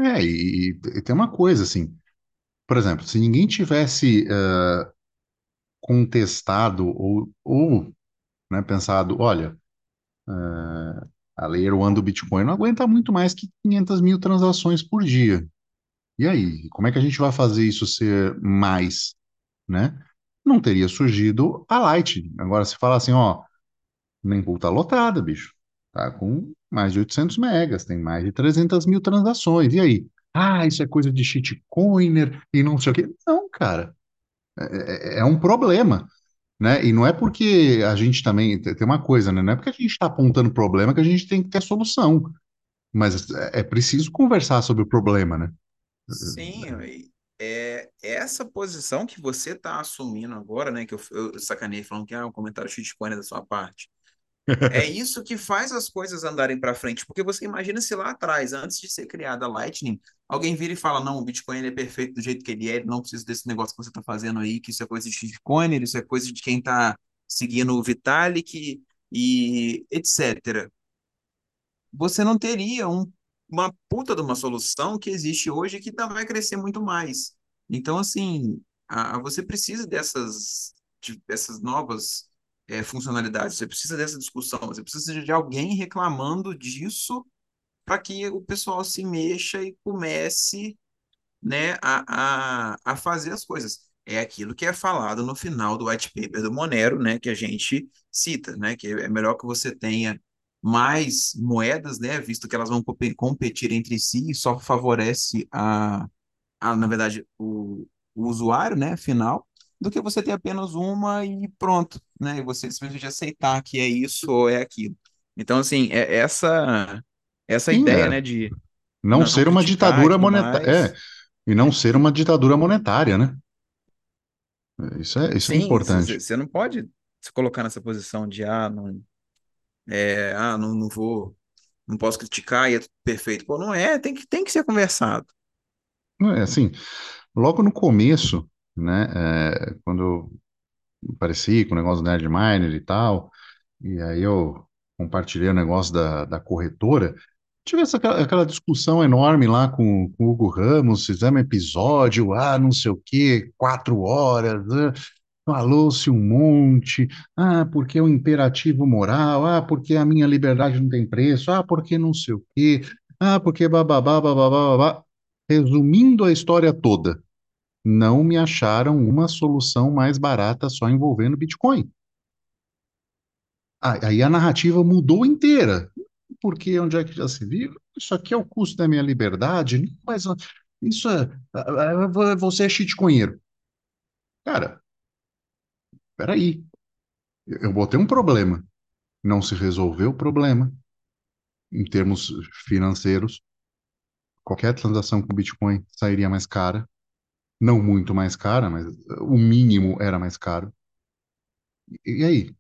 É, e, e tem uma coisa assim, por exemplo, se ninguém tivesse eh, contestado ou, ou né, pensado, olha, a Layer One do Bitcoin não aguenta muito mais que 500 mil transações por dia. E aí, como é que a gente vai fazer isso ser mais, né? Não teria surgido a Lightning. Agora, se falar assim, ó, nem tá lotada, bicho. Tá com mais de 800 megas, tem mais de 300 mil transações. E aí? Ah, isso é coisa de shitcoiner e não sei o quê. Não, cara. É, é- é um problema, né? E não é porque a gente também tem uma coisa, né? Não é porque a gente está apontando problema que a gente tem que ter solução. Mas é é preciso conversar sobre o problema, né? Sim, é essa posição que você está assumindo agora, né? Que eu, eu sacanei falando que é um comentário shitcoin da sua parte. É *laughs* isso que faz as coisas andarem para frente, porque você imagina se lá atrás, antes de ser criada a Lightning, alguém vira e fala: não, o Bitcoin ele é perfeito do jeito que ele é, ele não precisa desse negócio que você está fazendo aí, que isso é coisa de shitcoin, isso é coisa de quem está seguindo o Vitalik e etc você não teria um, uma puta de uma solução que existe hoje que vai crescer muito mais. Então, assim, a, a- você precisa dessas, de- dessas novas eh, funcionalidades, você precisa dessa discussão, você precisa de alguém reclamando disso para que o pessoal se mexa e comece né, a, a, a fazer as coisas. É aquilo que é falado no final do white paper do Monero, né, que a gente cita, né, que é melhor que você tenha mais moedas, né, visto que elas vão compe- competir entre si e só favorece a, a na verdade, o, o usuário, né, final, do que você ter apenas uma e pronto, né, e você simplesmente aceitar que é isso ou é aquilo. Então, assim, é essa essa Sim, ideia, é. né, de Não não ser uma criticar e ditadura monetária. É, e não ser uma ditadura monetária, né? Isso é, isso é Sim, importante. você não pode se colocar nessa posição de ah, não, é, ah, não, não vou, não posso criticar e é perfeito. Pô, não é, tem que, tem que ser conversado. Não é assim, logo no começo, né, é, quando eu apareci com o negócio do Nerdminer e tal, e aí eu compartilhei o negócio da, da corretora, tive essa, aquela aquela discussão enorme lá com, com o Hugo Ramos, fizemos episódio, ah, não sei o quê, quatro horas, né? Falou-se um monte, ah, porque é um imperativo moral, ah, porque a minha liberdade não tem preço, ah, porque não sei o quê, ah, porque bababá, bababá, babá. Resumindo a história toda, não me acharam uma solução mais barata só envolvendo Bitcoin. Aí a narrativa mudou inteira, porque onde é que já se viu? Isso aqui é o custo da minha liberdade, mas ah, isso é, ah, ah, você é shitcoinheiro. Cara, peraí, eu eu botei um problema. não se resolveu o problema em termos financeiros. Qualquer transação com Bitcoin sairia mais cara, não muito mais cara, mas o mínimo era mais caro. E, aí?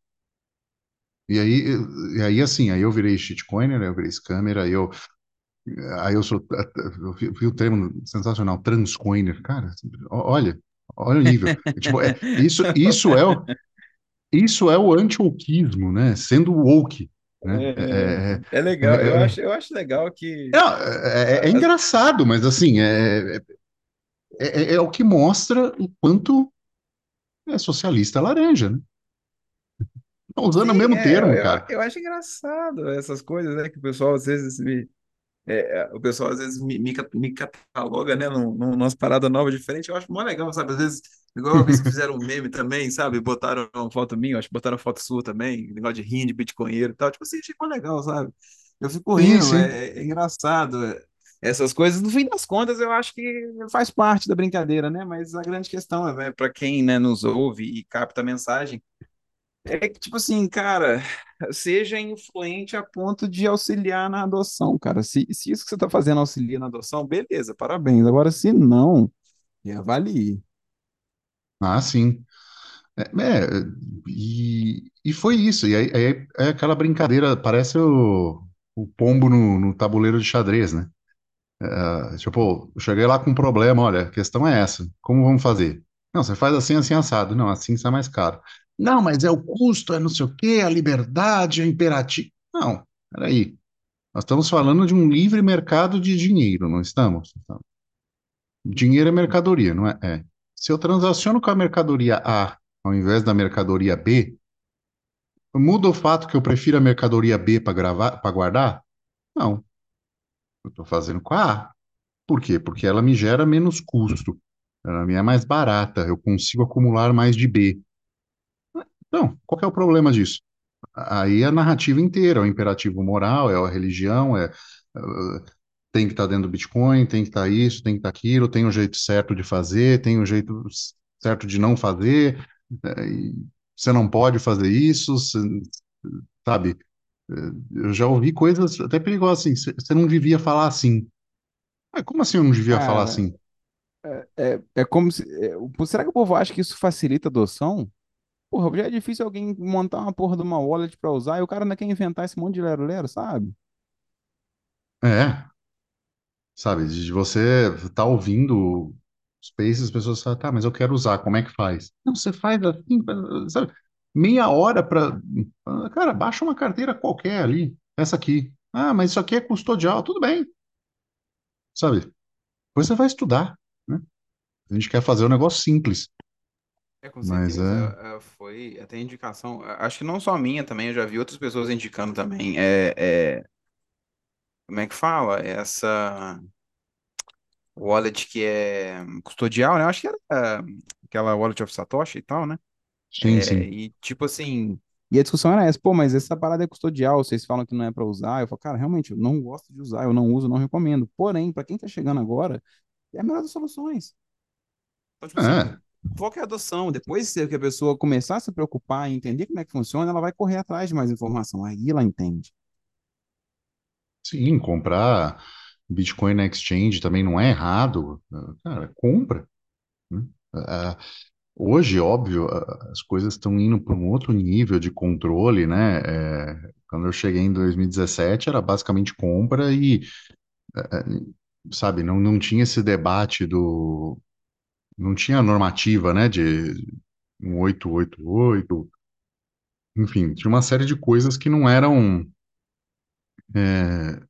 E aí, e aí assim, aí eu virei shitcoiner, aí eu virei scammer, aí eu, aí eu sou, eu vi, vi o termo sensacional, transcoiner, cara, olha, olha o nível. *laughs* É, tipo, é, isso, isso é o, isso é o anti-wokeismo, né? Sendo woke, né? É, É, é é, legal, eu é, acho, é, eu acho legal que É, engraçado, mas assim, é, é, o que mostra o quanto é socialista laranja, né? Estão usando o sim, mesmo é, eu, termo, eu, cara. eu acho engraçado essas coisas, né, que o pessoal às vezes me, é, é, o pessoal às vezes me, me, me cataloga, né, num, num, umas paradas novas diferentes, eu acho mó legal, sabe, às vezes, igual uma vez que fizeram um meme também, sabe, botaram uma foto minha, acho que botaram foto sua também, negócio de rim, de bitcoinheiro e tal, tipo assim, achei mó legal, sabe, eu fico Sim, rindo, sim. é, é engraçado, é, essas coisas, no fim das contas, eu acho que faz parte da brincadeira, né, mas a grande questão é, para quem, né, nos ouve e capta a mensagem, é que, tipo assim, cara, seja influente a ponto de auxiliar na adoção, cara. Se, se isso que você está fazendo auxilia na adoção, beleza, parabéns. Agora, se não, reavalie. Ah, sim. É, é, e, e foi isso. E aí, aí é aquela brincadeira, parece o, o pombo no, no tabuleiro de xadrez, né? Ah, tipo, eu cheguei lá com um problema, olha, a questão é essa. Como vamos fazer? Não, você faz assim, assim, assado. Não, assim sai mais caro. Não, mas é o custo, é não sei o quê, a liberdade, é imperativo. Não, peraí. Nós estamos falando de um livre mercado de dinheiro, não estamos? Dinheiro é mercadoria, não é? É. Se eu transaciono com a mercadoria A ao invés da mercadoria B, muda o fato que eu prefiro a mercadoria B para gravar, para guardar? Não. Eu estou fazendo com a A. Por quê? Porque ela me gera menos custo. Ela me é mais barata. Eu consigo acumular mais de B. Então, qual que é o problema disso? Aí é a narrativa inteira, é o imperativo moral, é a religião, é, é tem que estar dentro do Bitcoin, tem que estar isso, tem que estar aquilo, tem um jeito certo de fazer, tem um jeito certo de não fazer, é, você não pode fazer isso, você, sabe? É, eu já ouvi coisas até perigosas assim, você não devia falar assim. Mas como assim eu não devia falar Cara, assim? é, é como se. é, o- será que o povo acha que isso facilita a adoção? Porra, já é difícil alguém montar uma porra de uma wallet pra usar e o cara ainda quer inventar esse monte de lero-lero, sabe? É, sabe? De você estar ouvindo os as pessoas falam, tá, mas eu quero usar, como é que faz? Não, você faz assim, sabe? Meia hora para. Cara, baixa uma carteira qualquer ali, essa aqui. Ah, mas isso aqui é custodial, tudo bem, sabe? Depois você vai estudar, né? A gente quer fazer um negócio simples, É, com mas certeza. é. é, foi até indicação. a- Acho que não só minha também, eu já vi outras pessoas indicando também. É, é, como é que fala? Essa wallet que é custodial, né? Eu Acho que era é, aquela wallet of Satoshi e tal, né? Sim, É, sim. e tipo assim. E a discussão era essa, pô, mas essa parada é custodial, vocês falam que não é pra usar. Eu falo, cara, realmente, eu não gosto de usar, eu não uso, não recomendo. Porém, pra quem tá chegando agora, é a melhor das soluções. Então, tipo assim, É, qual que é adoção? Depois que a pessoa começar a se preocupar e entender como é que funciona, ela vai correr atrás de mais informação. Aí ela entende. sim, comprar Bitcoin na exchange também não é errado. Cara, compra. né? Ah, Hoje, óbvio, as coisas estão indo para um outro nível de controle, né? É, quando eu cheguei em 2017, era basicamente compra e, sabe, não, não tinha esse debate do. Não tinha normativa, né? De um 888, enfim, tinha uma série de coisas que não eram. é,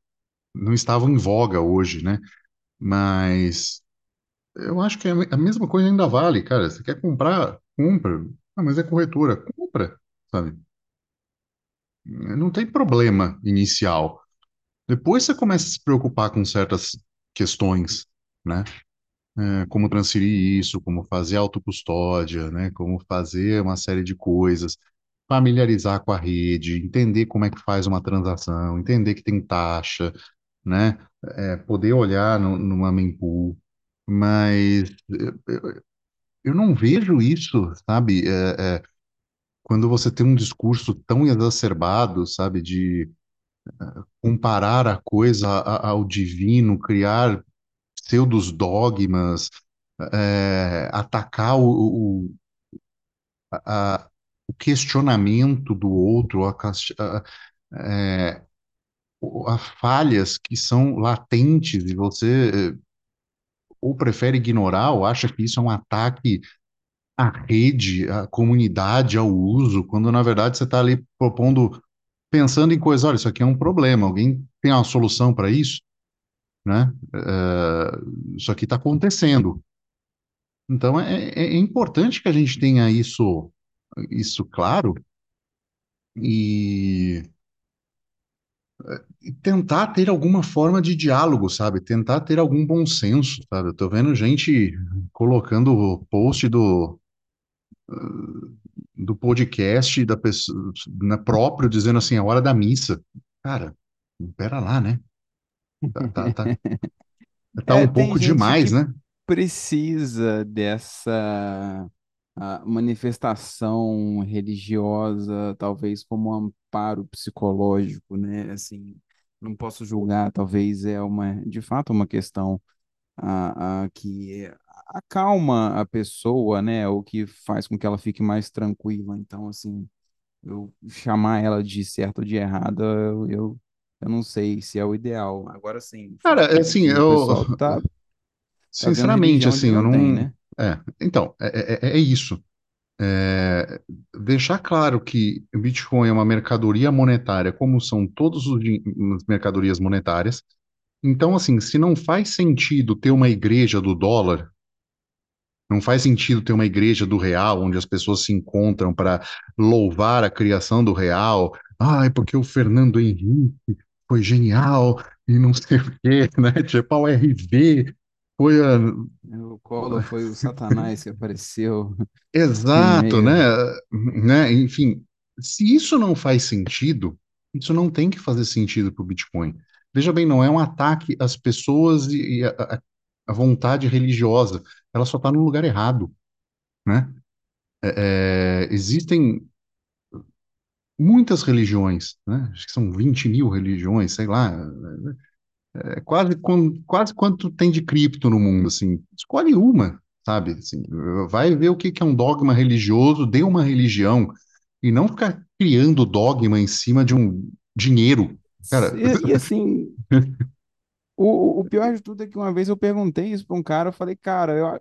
não estavam em voga hoje, né? Mas eu acho que a me- a mesma coisa ainda vale, cara. Você quer comprar? Compra. Ah, mas é corretora. Compra, sabe? Não tem problema inicial. Depois você começa a se preocupar com certas questões, né? É, como transferir isso, como fazer autocustódia, né? Como fazer uma série de coisas, familiarizar com a rede, entender como é que faz uma transação, entender que tem taxa, né? É, poder olhar no, numa mempool. Mas eu, eu- eu não vejo isso, sabe? É, quando você tem um discurso tão exacerbado, sabe, de comparar a coisa ao divino, criar pseudos dogmas, é, atacar o, o, a- o questionamento do outro, a, a- é, falhas que são latentes e você é, ou prefere ignorar ou acha que isso é um ataque à rede, à comunidade, ao uso, quando na verdade você está ali propondo, pensando em coisas, olha, isso aqui é um problema, alguém tem uma solução para isso? Né? É, isso aqui está acontecendo. Então é, é- é importante que a gente tenha isso, isso claro e, e tentar ter alguma forma de diálogo, sabe? Tentar ter algum bom senso, sabe? Eu tô vendo gente colocando o post do, do podcast da pessoa, na próprio, dizendo assim, a hora da missa. Cara, pera lá, né? Tá, tá, tá, *laughs* tá É, um tem pouco gente demais, que né? precisa dessa ah, manifestação religiosa, talvez como um amparo psicológico, né? Assim, não posso julgar, talvez é uma, de fato, uma questão ah, ah, que acalma a pessoa, né? Ou que faz com que ela fique mais tranquila. Então, assim, eu chamar ela de certo ou de errada, eu, eu, eu não sei se é o ideal. Agora, sim, Cara, é assim, eu, tá Tá vendo sinceramente, religião onde assim, eu não tem, né? É, então, é, é, é é isso. é, deixar claro que o Bitcoin é uma mercadoria monetária, como são todas as mercadorias monetárias. Então, assim, se não faz sentido ter uma igreja do dólar, não faz sentido ter uma igreja do real, onde as pessoas se encontram para louvar a criação do real. Ai, porque o Fernando Henrique foi genial e não sei o quê, *laughs* né? Tipo, o RV foi a... O Collor foi o Satanás que apareceu *laughs* Exato, né? né? Enfim, se isso não faz sentido, isso não tem que fazer sentido para o Bitcoin. Veja bem, não é um ataque às pessoas e, a vontade religiosa. Ela só está no lugar errado, né? É, é, existem muitas religiões, né? Acho que são 20 mil religiões, sei lá. É quase, quan- quase quanto tem de cripto no mundo, assim. Escolhe uma, sabe? Assim, vai ver o que que é um dogma religioso, dê uma religião, e não ficar criando dogma em cima de um dinheiro. Cara, E, e assim, o, o pior de tudo é que uma vez eu perguntei isso para um cara, eu falei, cara, eu,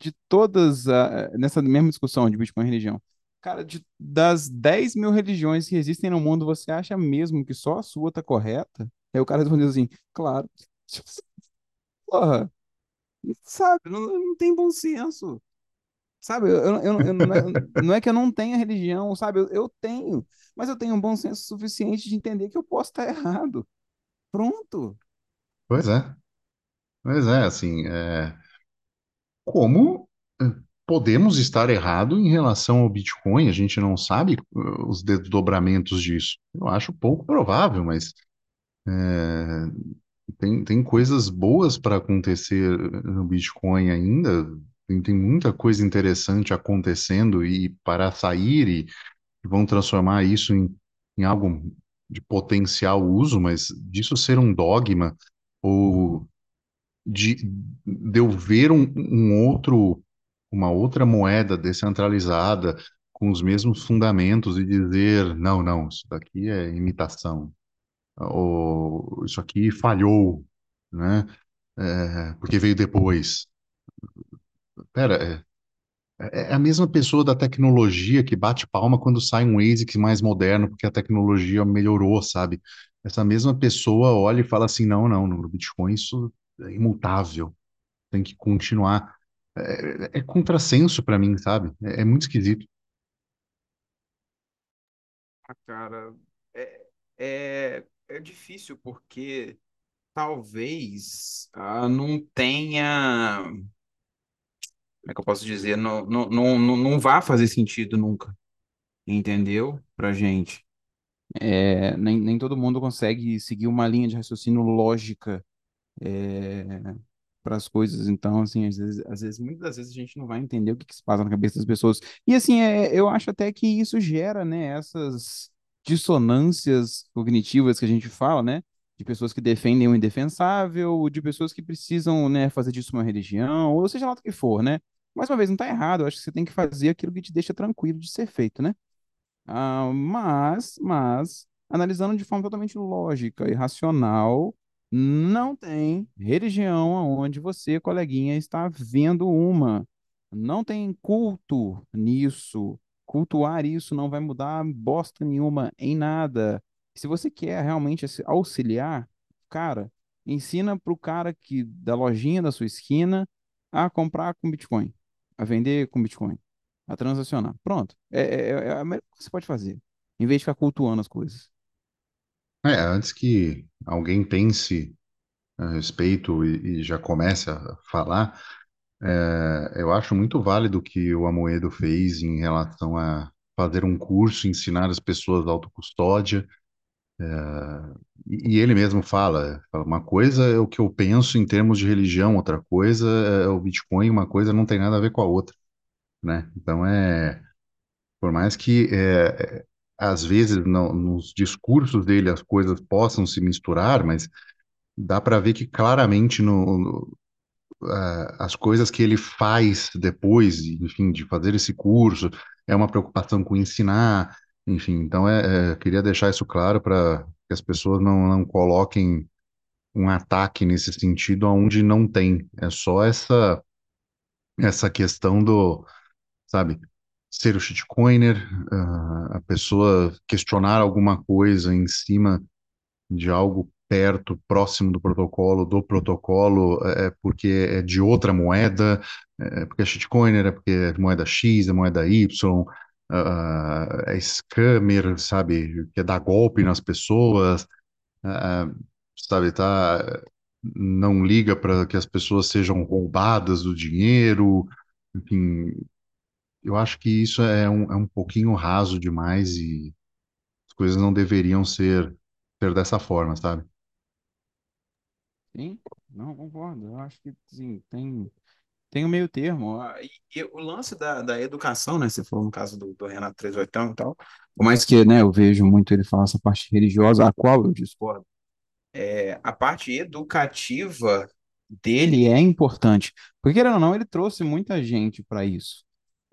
de todas, ah, nessa mesma discussão de Bitcoin e religião, cara, de, das 10 mil religiões que existem no mundo, você acha mesmo que só a sua tá correta? Aí o cara respondeu assim, claro. *laughs* Porra, sabe, não, não tem bom senso. Sabe, eu, eu, eu- é não é que eu não tenha religião, sabe? Eu, eu tenho, mas eu tenho um bom senso suficiente de entender que eu posso estar errado. Pronto. pois é, pois é, assim, é, como podemos estar errado em relação ao Bitcoin? A gente não sabe eh, os desdobramentos disso. Eu acho pouco provável, mas é, Tem, tem coisas boas para acontecer no Bitcoin ainda. Tem, tem muita coisa interessante acontecendo e para sair e, vão transformar isso em, em algo de potencial uso, mas disso ser um dogma ou de, de eu ver um, um outro, uma outra moeda descentralizada com os mesmos fundamentos e dizer, não, não, isso daqui é imitação, ou isso aqui falhou, né? é, porque veio depois. Pera, é, é a mesma pessoa da tecnologia que bate palma quando sai um ASIC mais moderno, porque a tecnologia melhorou, sabe? Essa mesma pessoa olha e fala assim: não, não, no Bitcoin isso é imutável, tem que continuar. É, é contrassenso para mim, sabe? É, é muito esquisito. Ah, cara, é, é, é difícil porque talvez ah, não tenha. Como é que eu posso dizer? Não, não, não, não, não vá fazer sentido nunca, entendeu? Pra gente. É, nem, nem todo mundo consegue seguir uma linha de raciocínio lógica para as coisas. Então, assim, às vezes, às vezes, muitas das vezes a gente não vai entender o que, que se passa na cabeça das pessoas. E assim, é, eu acho até que isso gera, né, essas dissonâncias cognitivas que a gente fala, né? De pessoas que defendem o indefensável, de pessoas que precisam, né, fazer disso uma religião, ou seja lá o que for, né? Mais uma vez, não está errado, eu acho que você tem que fazer aquilo que te deixa tranquilo de ser feito, né? Ah, mas, mas, analisando de forma totalmente lógica e racional, não tem religião onde você, coleguinha, está vendo uma. Não tem culto nisso. Cultuar isso não vai mudar bosta nenhuma em nada. Se você quer realmente auxiliar, cara, ensina pro cara que da lojinha da sua esquina a comprar com Bitcoin, a vender com Bitcoin a transacionar. Pronto. É, é, é a melhor que você pode fazer. Em vez de ficar cultuando as coisas. É, antes que alguém pense a respeito e, e já comece a falar, é, eu acho muito válido o que o Amoedo fez em relação a fazer um curso, ensinar as pessoas autocustódia. E, e ele mesmo fala, fala, uma coisa é o que eu penso em termos de religião, outra coisa é o Bitcoin, uma coisa não tem nada a ver com a outra, né? Então é, por mais que é, é, às vezes no- nos discursos dele as coisas possam se misturar, mas dá para ver que claramente no, no- a- as coisas que ele faz depois, enfim, de fazer esse curso, é uma preocupação com ensinar, enfim. Então é, é, queria deixar isso claro para que as pessoas não, não coloquem um ataque nesse sentido aonde não tem. É só essa essa questão do, sabe? Ser o shitcoiner, a pessoa questionar alguma coisa em cima de algo perto, próximo do protocolo, do protocolo, é, é porque é de outra moeda, é, é porque é shitcoiner, é porque é moeda X, é moeda Y, uh, é scammer, sabe, quer dar golpe nas pessoas, uh, sabe, tá, não liga para que as pessoas sejam roubadas do dinheiro, enfim, eu acho que isso é um, é um pouquinho raso demais e as coisas não deveriam ser, ser dessa forma, sabe? Sim, não concordo. Eu acho que sim, tem, tem um meio termo. Ah, E, e o lance da, da educação, né? Você falou no caso do, do Renato 38 e tal. Por mais que, né, eu vejo muito ele falar essa parte religiosa, a qual eu discordo. É, a parte educativa dele é importante. Porque, querendo ou não, ele trouxe muita gente para isso.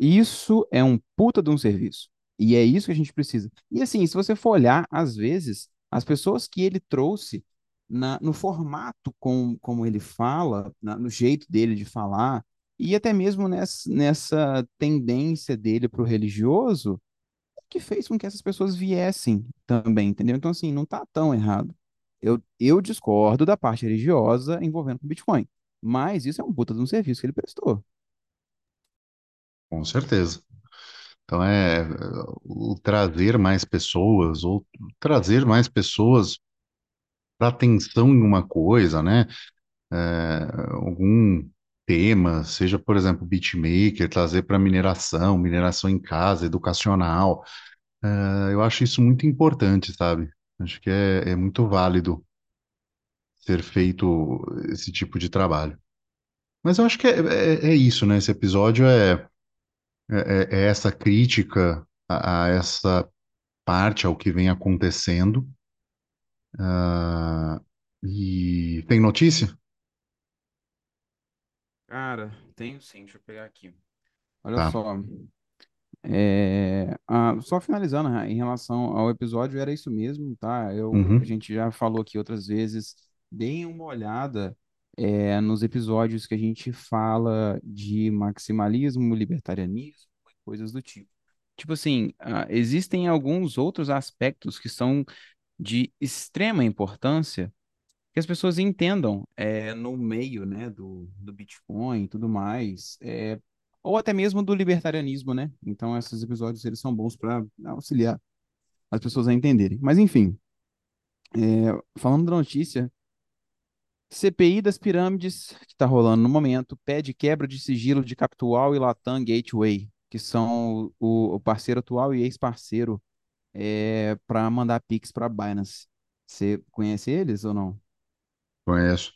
Isso é um puta de um serviço. E é isso que a gente precisa. E assim, se você for olhar, às vezes, as pessoas que ele trouxe na, no formato com, como ele fala, na- no jeito dele de falar, e até mesmo nessa, nessa tendência dele para o religioso, que fez com que essas pessoas viessem também, entendeu? Então, assim, não tá tão errado. Eu, eu discordo da parte religiosa envolvendo com Bitcoin, mas isso é um puta de um serviço que ele prestou. Com certeza. Então é o trazer mais pessoas ou trazer mais pessoas para atenção em uma coisa, né? É, algum tema, seja, por exemplo, beatmaker, trazer para mineração, mineração em casa, educacional. É, eu acho isso muito importante, sabe? Acho que é, é muito válido ser feito esse tipo de trabalho. Mas eu acho que é, é, é isso, né? Esse episódio é, é, é essa crítica a, a essa parte ao que vem acontecendo. Ah, e tem notícia? Cara, tenho sim, deixa eu pegar aqui. Olha Tá. só, é, ah, só finalizando, né, em relação ao episódio, era isso mesmo, tá? Eu, a Uhum. gente já falou aqui outras vezes, deem uma olhada é, nos episódios que a gente fala de maximalismo, libertarianismo e coisas do tipo. Tipo assim, ah, existem alguns outros aspectos que são de extrema importância que as pessoas entendam é, no meio, né, do, do Bitcoin e tudo mais, é, ou até mesmo do libertarianismo, né? Então, esses episódios eles são bons para auxiliar as pessoas a entenderem. Mas, enfim, é, falando da notícia, CPI das pirâmides que está rolando no momento pede quebra de sigilo de Capital e Latam Gateway, que são o, o parceiro atual e ex-parceiro é, para mandar Pix para Binance. Você conhece eles ou não? Conheço.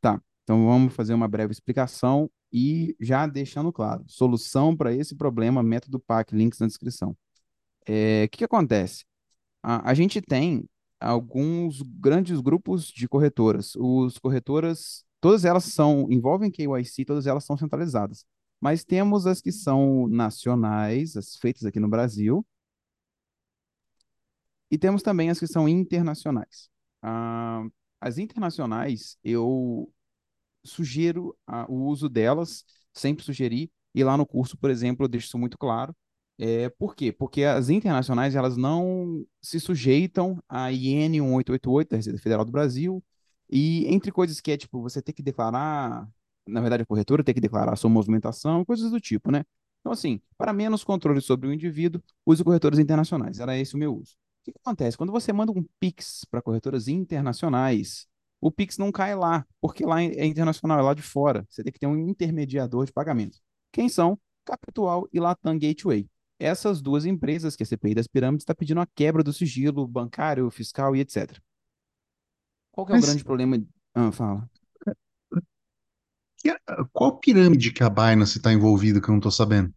Tá, então vamos fazer uma breve explicação e já deixando claro, solução para esse problema, método PAC, links na descrição. É, O que que acontece? A, a gente tem alguns grandes grupos de corretoras. Os corretoras, todas elas são, envolvem KYC, todas elas são centralizadas. Mas temos as que são nacionais, as feitas aqui no Brasil, e temos também as que são internacionais. Ah, as internacionais, eu sugiro o uso delas, sempre sugeri, e lá no curso, por exemplo, eu deixo isso muito claro. É, por quê? Porque as internacionais elas não se sujeitam à IN 1888 da Receita Federal do Brasil, e entre coisas que é tipo, você ter que declarar, na verdade, a corretora tem que declarar a sua movimentação, coisas do tipo, né? Então, assim, para menos controle sobre o indivíduo, use corretoras internacionais. Era esse o meu uso. O que que acontece? Quando você manda um Pix para corretoras internacionais, o Pix não cai lá, porque lá é internacional, é lá de fora. Você tem que ter um intermediador de pagamento. Quem são? Capital e Latam Gateway. Essas duas empresas que a CPI das pirâmides está pedindo a quebra do sigilo bancário, fiscal e etc. Qual que é o Mas grande problema? Ah, fala. qual pirâmide que a Binance está envolvida que eu não estou sabendo?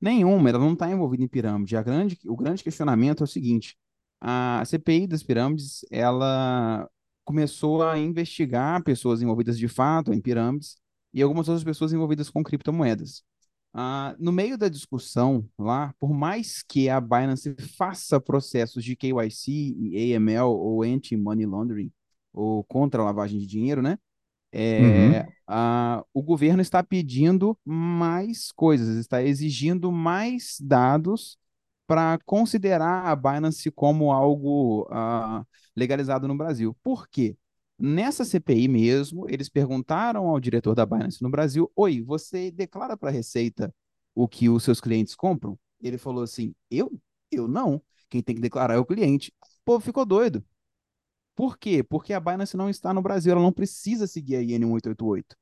Nenhuma, ela não está envolvida em pirâmide. A grande, o grande questionamento é o seguinte: a CPI das pirâmides, ela começou a investigar pessoas envolvidas de fato em pirâmides e algumas outras pessoas envolvidas com criptomoedas. Ah, no meio da discussão lá, por mais que a Binance faça processos de KYC e AML ou anti-money laundering ou contra a lavagem de dinheiro, né? Uhum. é, a- o governo está pedindo mais coisas, está exigindo mais dados para considerar a Binance como algo ah, legalizado no Brasil. Por quê? Nessa CPI mesmo, eles perguntaram ao diretor da Binance no Brasil: Oi, você declara para a Receita o que os seus clientes compram? Ele falou assim: Eu? Eu não. Quem tem que declarar é o cliente. O povo ficou doido. Por quê? Porque a Binance não está no Brasil, ela não precisa seguir a IN 888.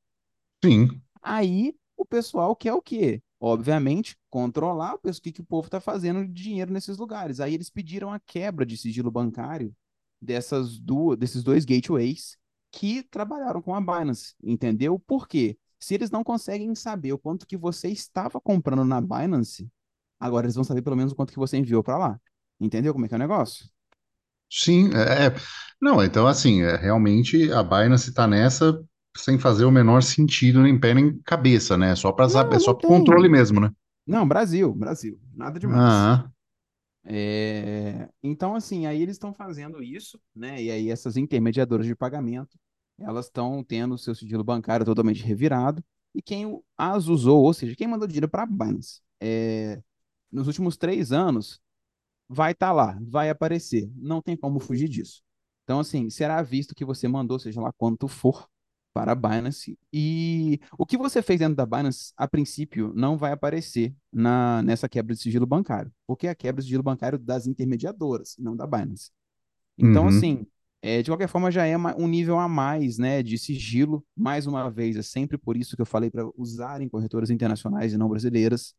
Sim. Aí o pessoal quer o quê? Obviamente, controlar o que, que o povo está fazendo de dinheiro nesses lugares. Aí eles pediram a quebra de sigilo bancário dessas duas, desses dois gateways que trabalharam com a Binance, entendeu? Por quê? Se eles não conseguem saber o quanto que você estava comprando na Binance, agora eles vão saber pelo menos o quanto que você enviou para lá. Entendeu como é que é o negócio? Sim, é, é- não, então assim, é, realmente a Binance está nessa sem fazer o menor sentido, nem pé nem cabeça, né? Só para saber, é Não, só pro controle mesmo, né? Não, Brasil, Brasil, nada demais. Ah, É, então, assim, aí eles estão fazendo isso, né? E aí essas intermediadoras de pagamento, elas estão tendo o seu sigilo bancário totalmente revirado. E quem as usou, ou seja, quem mandou dinheiro para a Binance, é, nos últimos três anos, vai estar lá, vai aparecer. Não tem como fugir disso. Então, assim, será visto que você mandou, seja lá quanto for, para a Binance. E o que você fez dentro da Binance, a princípio, não vai aparecer na, nessa quebra de sigilo bancário, porque é a quebra de sigilo bancário das intermediadoras, não da Binance. Então, uhum. assim, é, de qualquer forma, já é um nível a mais, né, de sigilo. Mais uma vez, é sempre por isso que eu falei para usarem corretoras internacionais e não brasileiras.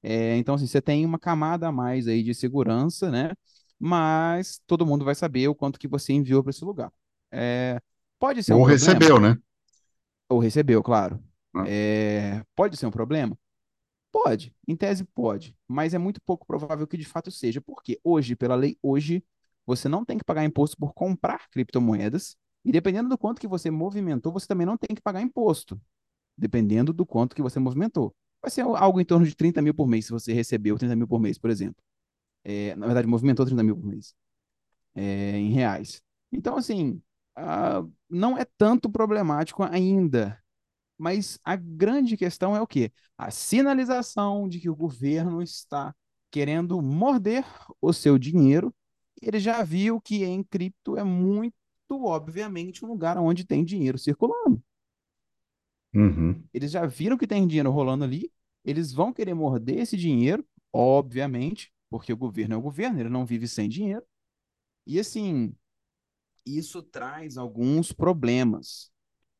É, então, assim, você tem uma camada a mais aí de segurança, né? Mas todo mundo vai saber o quanto que você enviou para esse lugar. É, pode ser um Ou problema? recebeu, né? Ou recebeu, claro. Ah, É, pode ser um problema? Pode, em tese pode, mas é muito pouco provável que de fato seja, porque hoje, pela lei, hoje, você não tem que pagar imposto por comprar criptomoedas, e dependendo do quanto que você movimentou, você também não tem que pagar imposto, dependendo do quanto que você movimentou. Vai ser algo em torno de 30 mil por mês, se você recebeu 30 mil por mês, por exemplo. É, na verdade, movimentou 30 mil por mês, é, em reais. Então, assim, ah, não é tanto problemático ainda, mas a grande questão é o quê? A sinalização de que o governo está querendo morder o seu dinheiro. Ele já viu que em cripto é muito, obviamente, um lugar onde tem dinheiro circulando. Uhum. Eles já viram que tem dinheiro rolando ali. Eles vão querer morder esse dinheiro, obviamente, porque o governo é o governo, ele não vive sem dinheiro. E assim, isso traz alguns problemas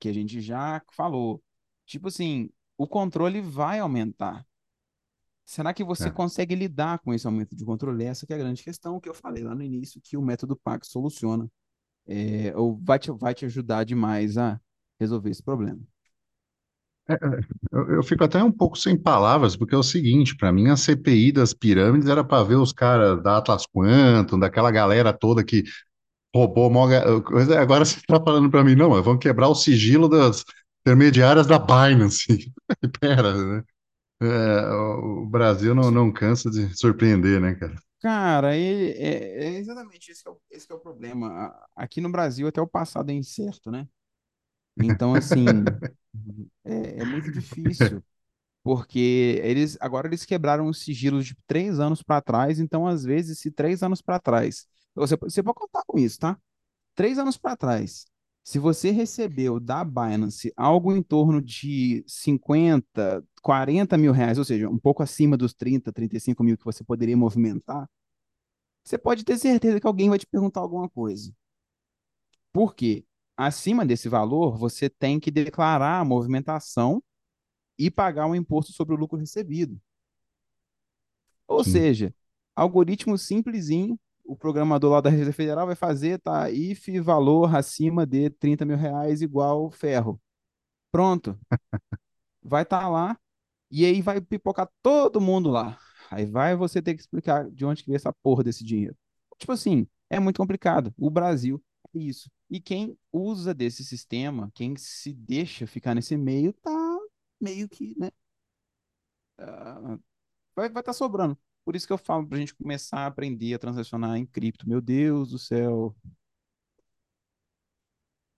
que a gente já falou. Tipo assim, o controle vai aumentar. Será que você É. consegue lidar com esse aumento de controle? Essa que é a grande questão que eu falei lá no início, que o método PAC soluciona, é, ou vai te, vai te ajudar demais a resolver esse problema. Eu, eu fico até um pouco sem palavras, porque é o seguinte, para mim a CPI das pirâmides era para ver os caras da Atlas Quantum, daquela galera toda que roubou coisa. Agora você está falando para mim, não, mas vamos quebrar o sigilo das intermediárias da Binance. *laughs* Pera, né? É, o Brasil não, não cansa de surpreender, né, cara? Cara, é, é- é exatamente esse que é o, esse é o problema. Aqui no Brasil, até o passado é incerto, né? Então, assim, *laughs* é, é muito difícil. porque eles agora eles quebraram os sigilos de três anos para trás, então às vezes se três anos para trás, você, você pode contar com isso, tá? Três anos para trás, se você recebeu da Binance algo em torno de 50, 40 mil reais, ou seja, um pouco acima dos 30, 35 mil que você poderia movimentar, você pode ter certeza que alguém vai te perguntar alguma coisa. Por quê? Acima desse valor, você tem que declarar a movimentação e pagar o imposto sobre o lucro recebido. Ou Sim. seja, algoritmo simplesinho, o programador lá da Receita Federal vai fazer, tá? If valor acima de 30 mil reais igual ferro. Pronto. *laughs* Vai estar tá lá e aí vai pipocar todo mundo lá. Aí vai você ter que explicar de onde que veio essa porra desse dinheiro. Tipo assim, é muito complicado. O Brasil é isso. E quem usa desse sistema, quem se deixa ficar nesse meio, tá meio que, né? ah, vai vai estar sobrando. Por isso que eu falo para a gente começar a aprender a transacionar em cripto. Meu Deus do céu.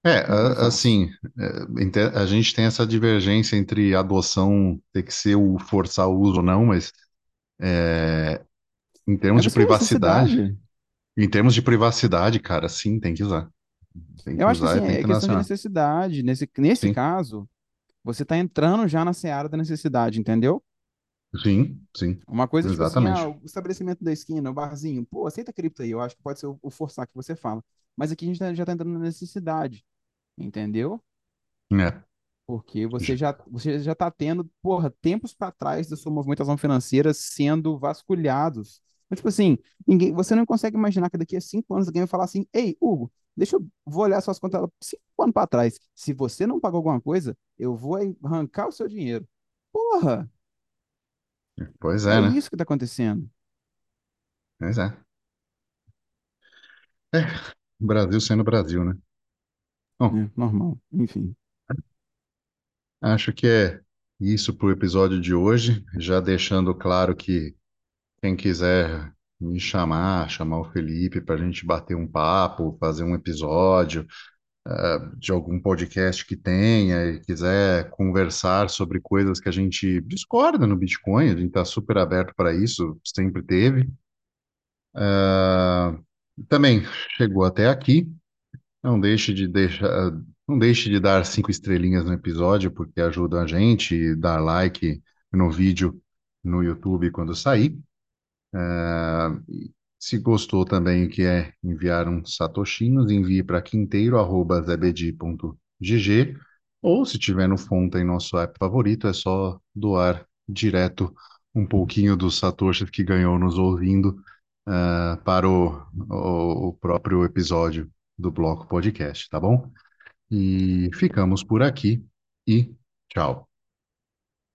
É, é que eu assim, é, ente- a gente tem essa divergência entre adoção ter que ser o forçar o uso ou não, mas é, em termos Mas de privacidade, em termos de privacidade, cara, sim, tem que usar. Tem Eu que acho que usar assim, e tem é que questão de necessidade. Nesse, nesse Sim, caso, você está entrando já na seara da necessidade, entendeu? Sim, sim, Uma coisa tipo assim, ah, exatamente. o estabelecimento da esquina, o barzinho, pô, aceita cripto aí, eu acho que pode ser o, o forçar que você fala. Mas aqui a gente tá- já está entrando na necessidade, entendeu? É. Porque você já você já está tendo, porra, tempos para trás da sua movimentação financeira sendo vasculhados. Então, tipo assim, ninguém, você não consegue imaginar que daqui a cinco anos alguém vai falar assim, ei, Hugo, deixa eu vou olhar suas contas cinco anos para trás. Se você não pagou alguma coisa, eu vou arrancar o seu dinheiro. Porra, Pois é é, né? isso que está acontecendo. Pois é. É, Brasil sendo Brasil, né? Bom, É, normal, enfim. acho que é isso pro episódio de hoje, já deixando claro que quem quiser me chamar, chamar o Felipe para a gente bater um papo, fazer um episódio, de algum podcast que tenha e quiser conversar sobre coisas que a gente discorda no Bitcoin, a gente está super aberto para isso, sempre teve. Ah, também chegou até aqui, não deixe de deixar, não deixe de dar cinco estrelinhas no episódio, porque ajuda a gente, dar like no vídeo no YouTube quando sair. Ah, e se gostou também e quer enviar uns satoshinhos, envie para quinteiro@zebedi.gg ou se tiver no Fonta em nosso app favorito, é só doar direto um pouquinho dos satoshis que ganhou nos ouvindo ah, para o, o, o próprio episódio do Bloco Podcast, tá bom? E ficamos por aqui e tchau.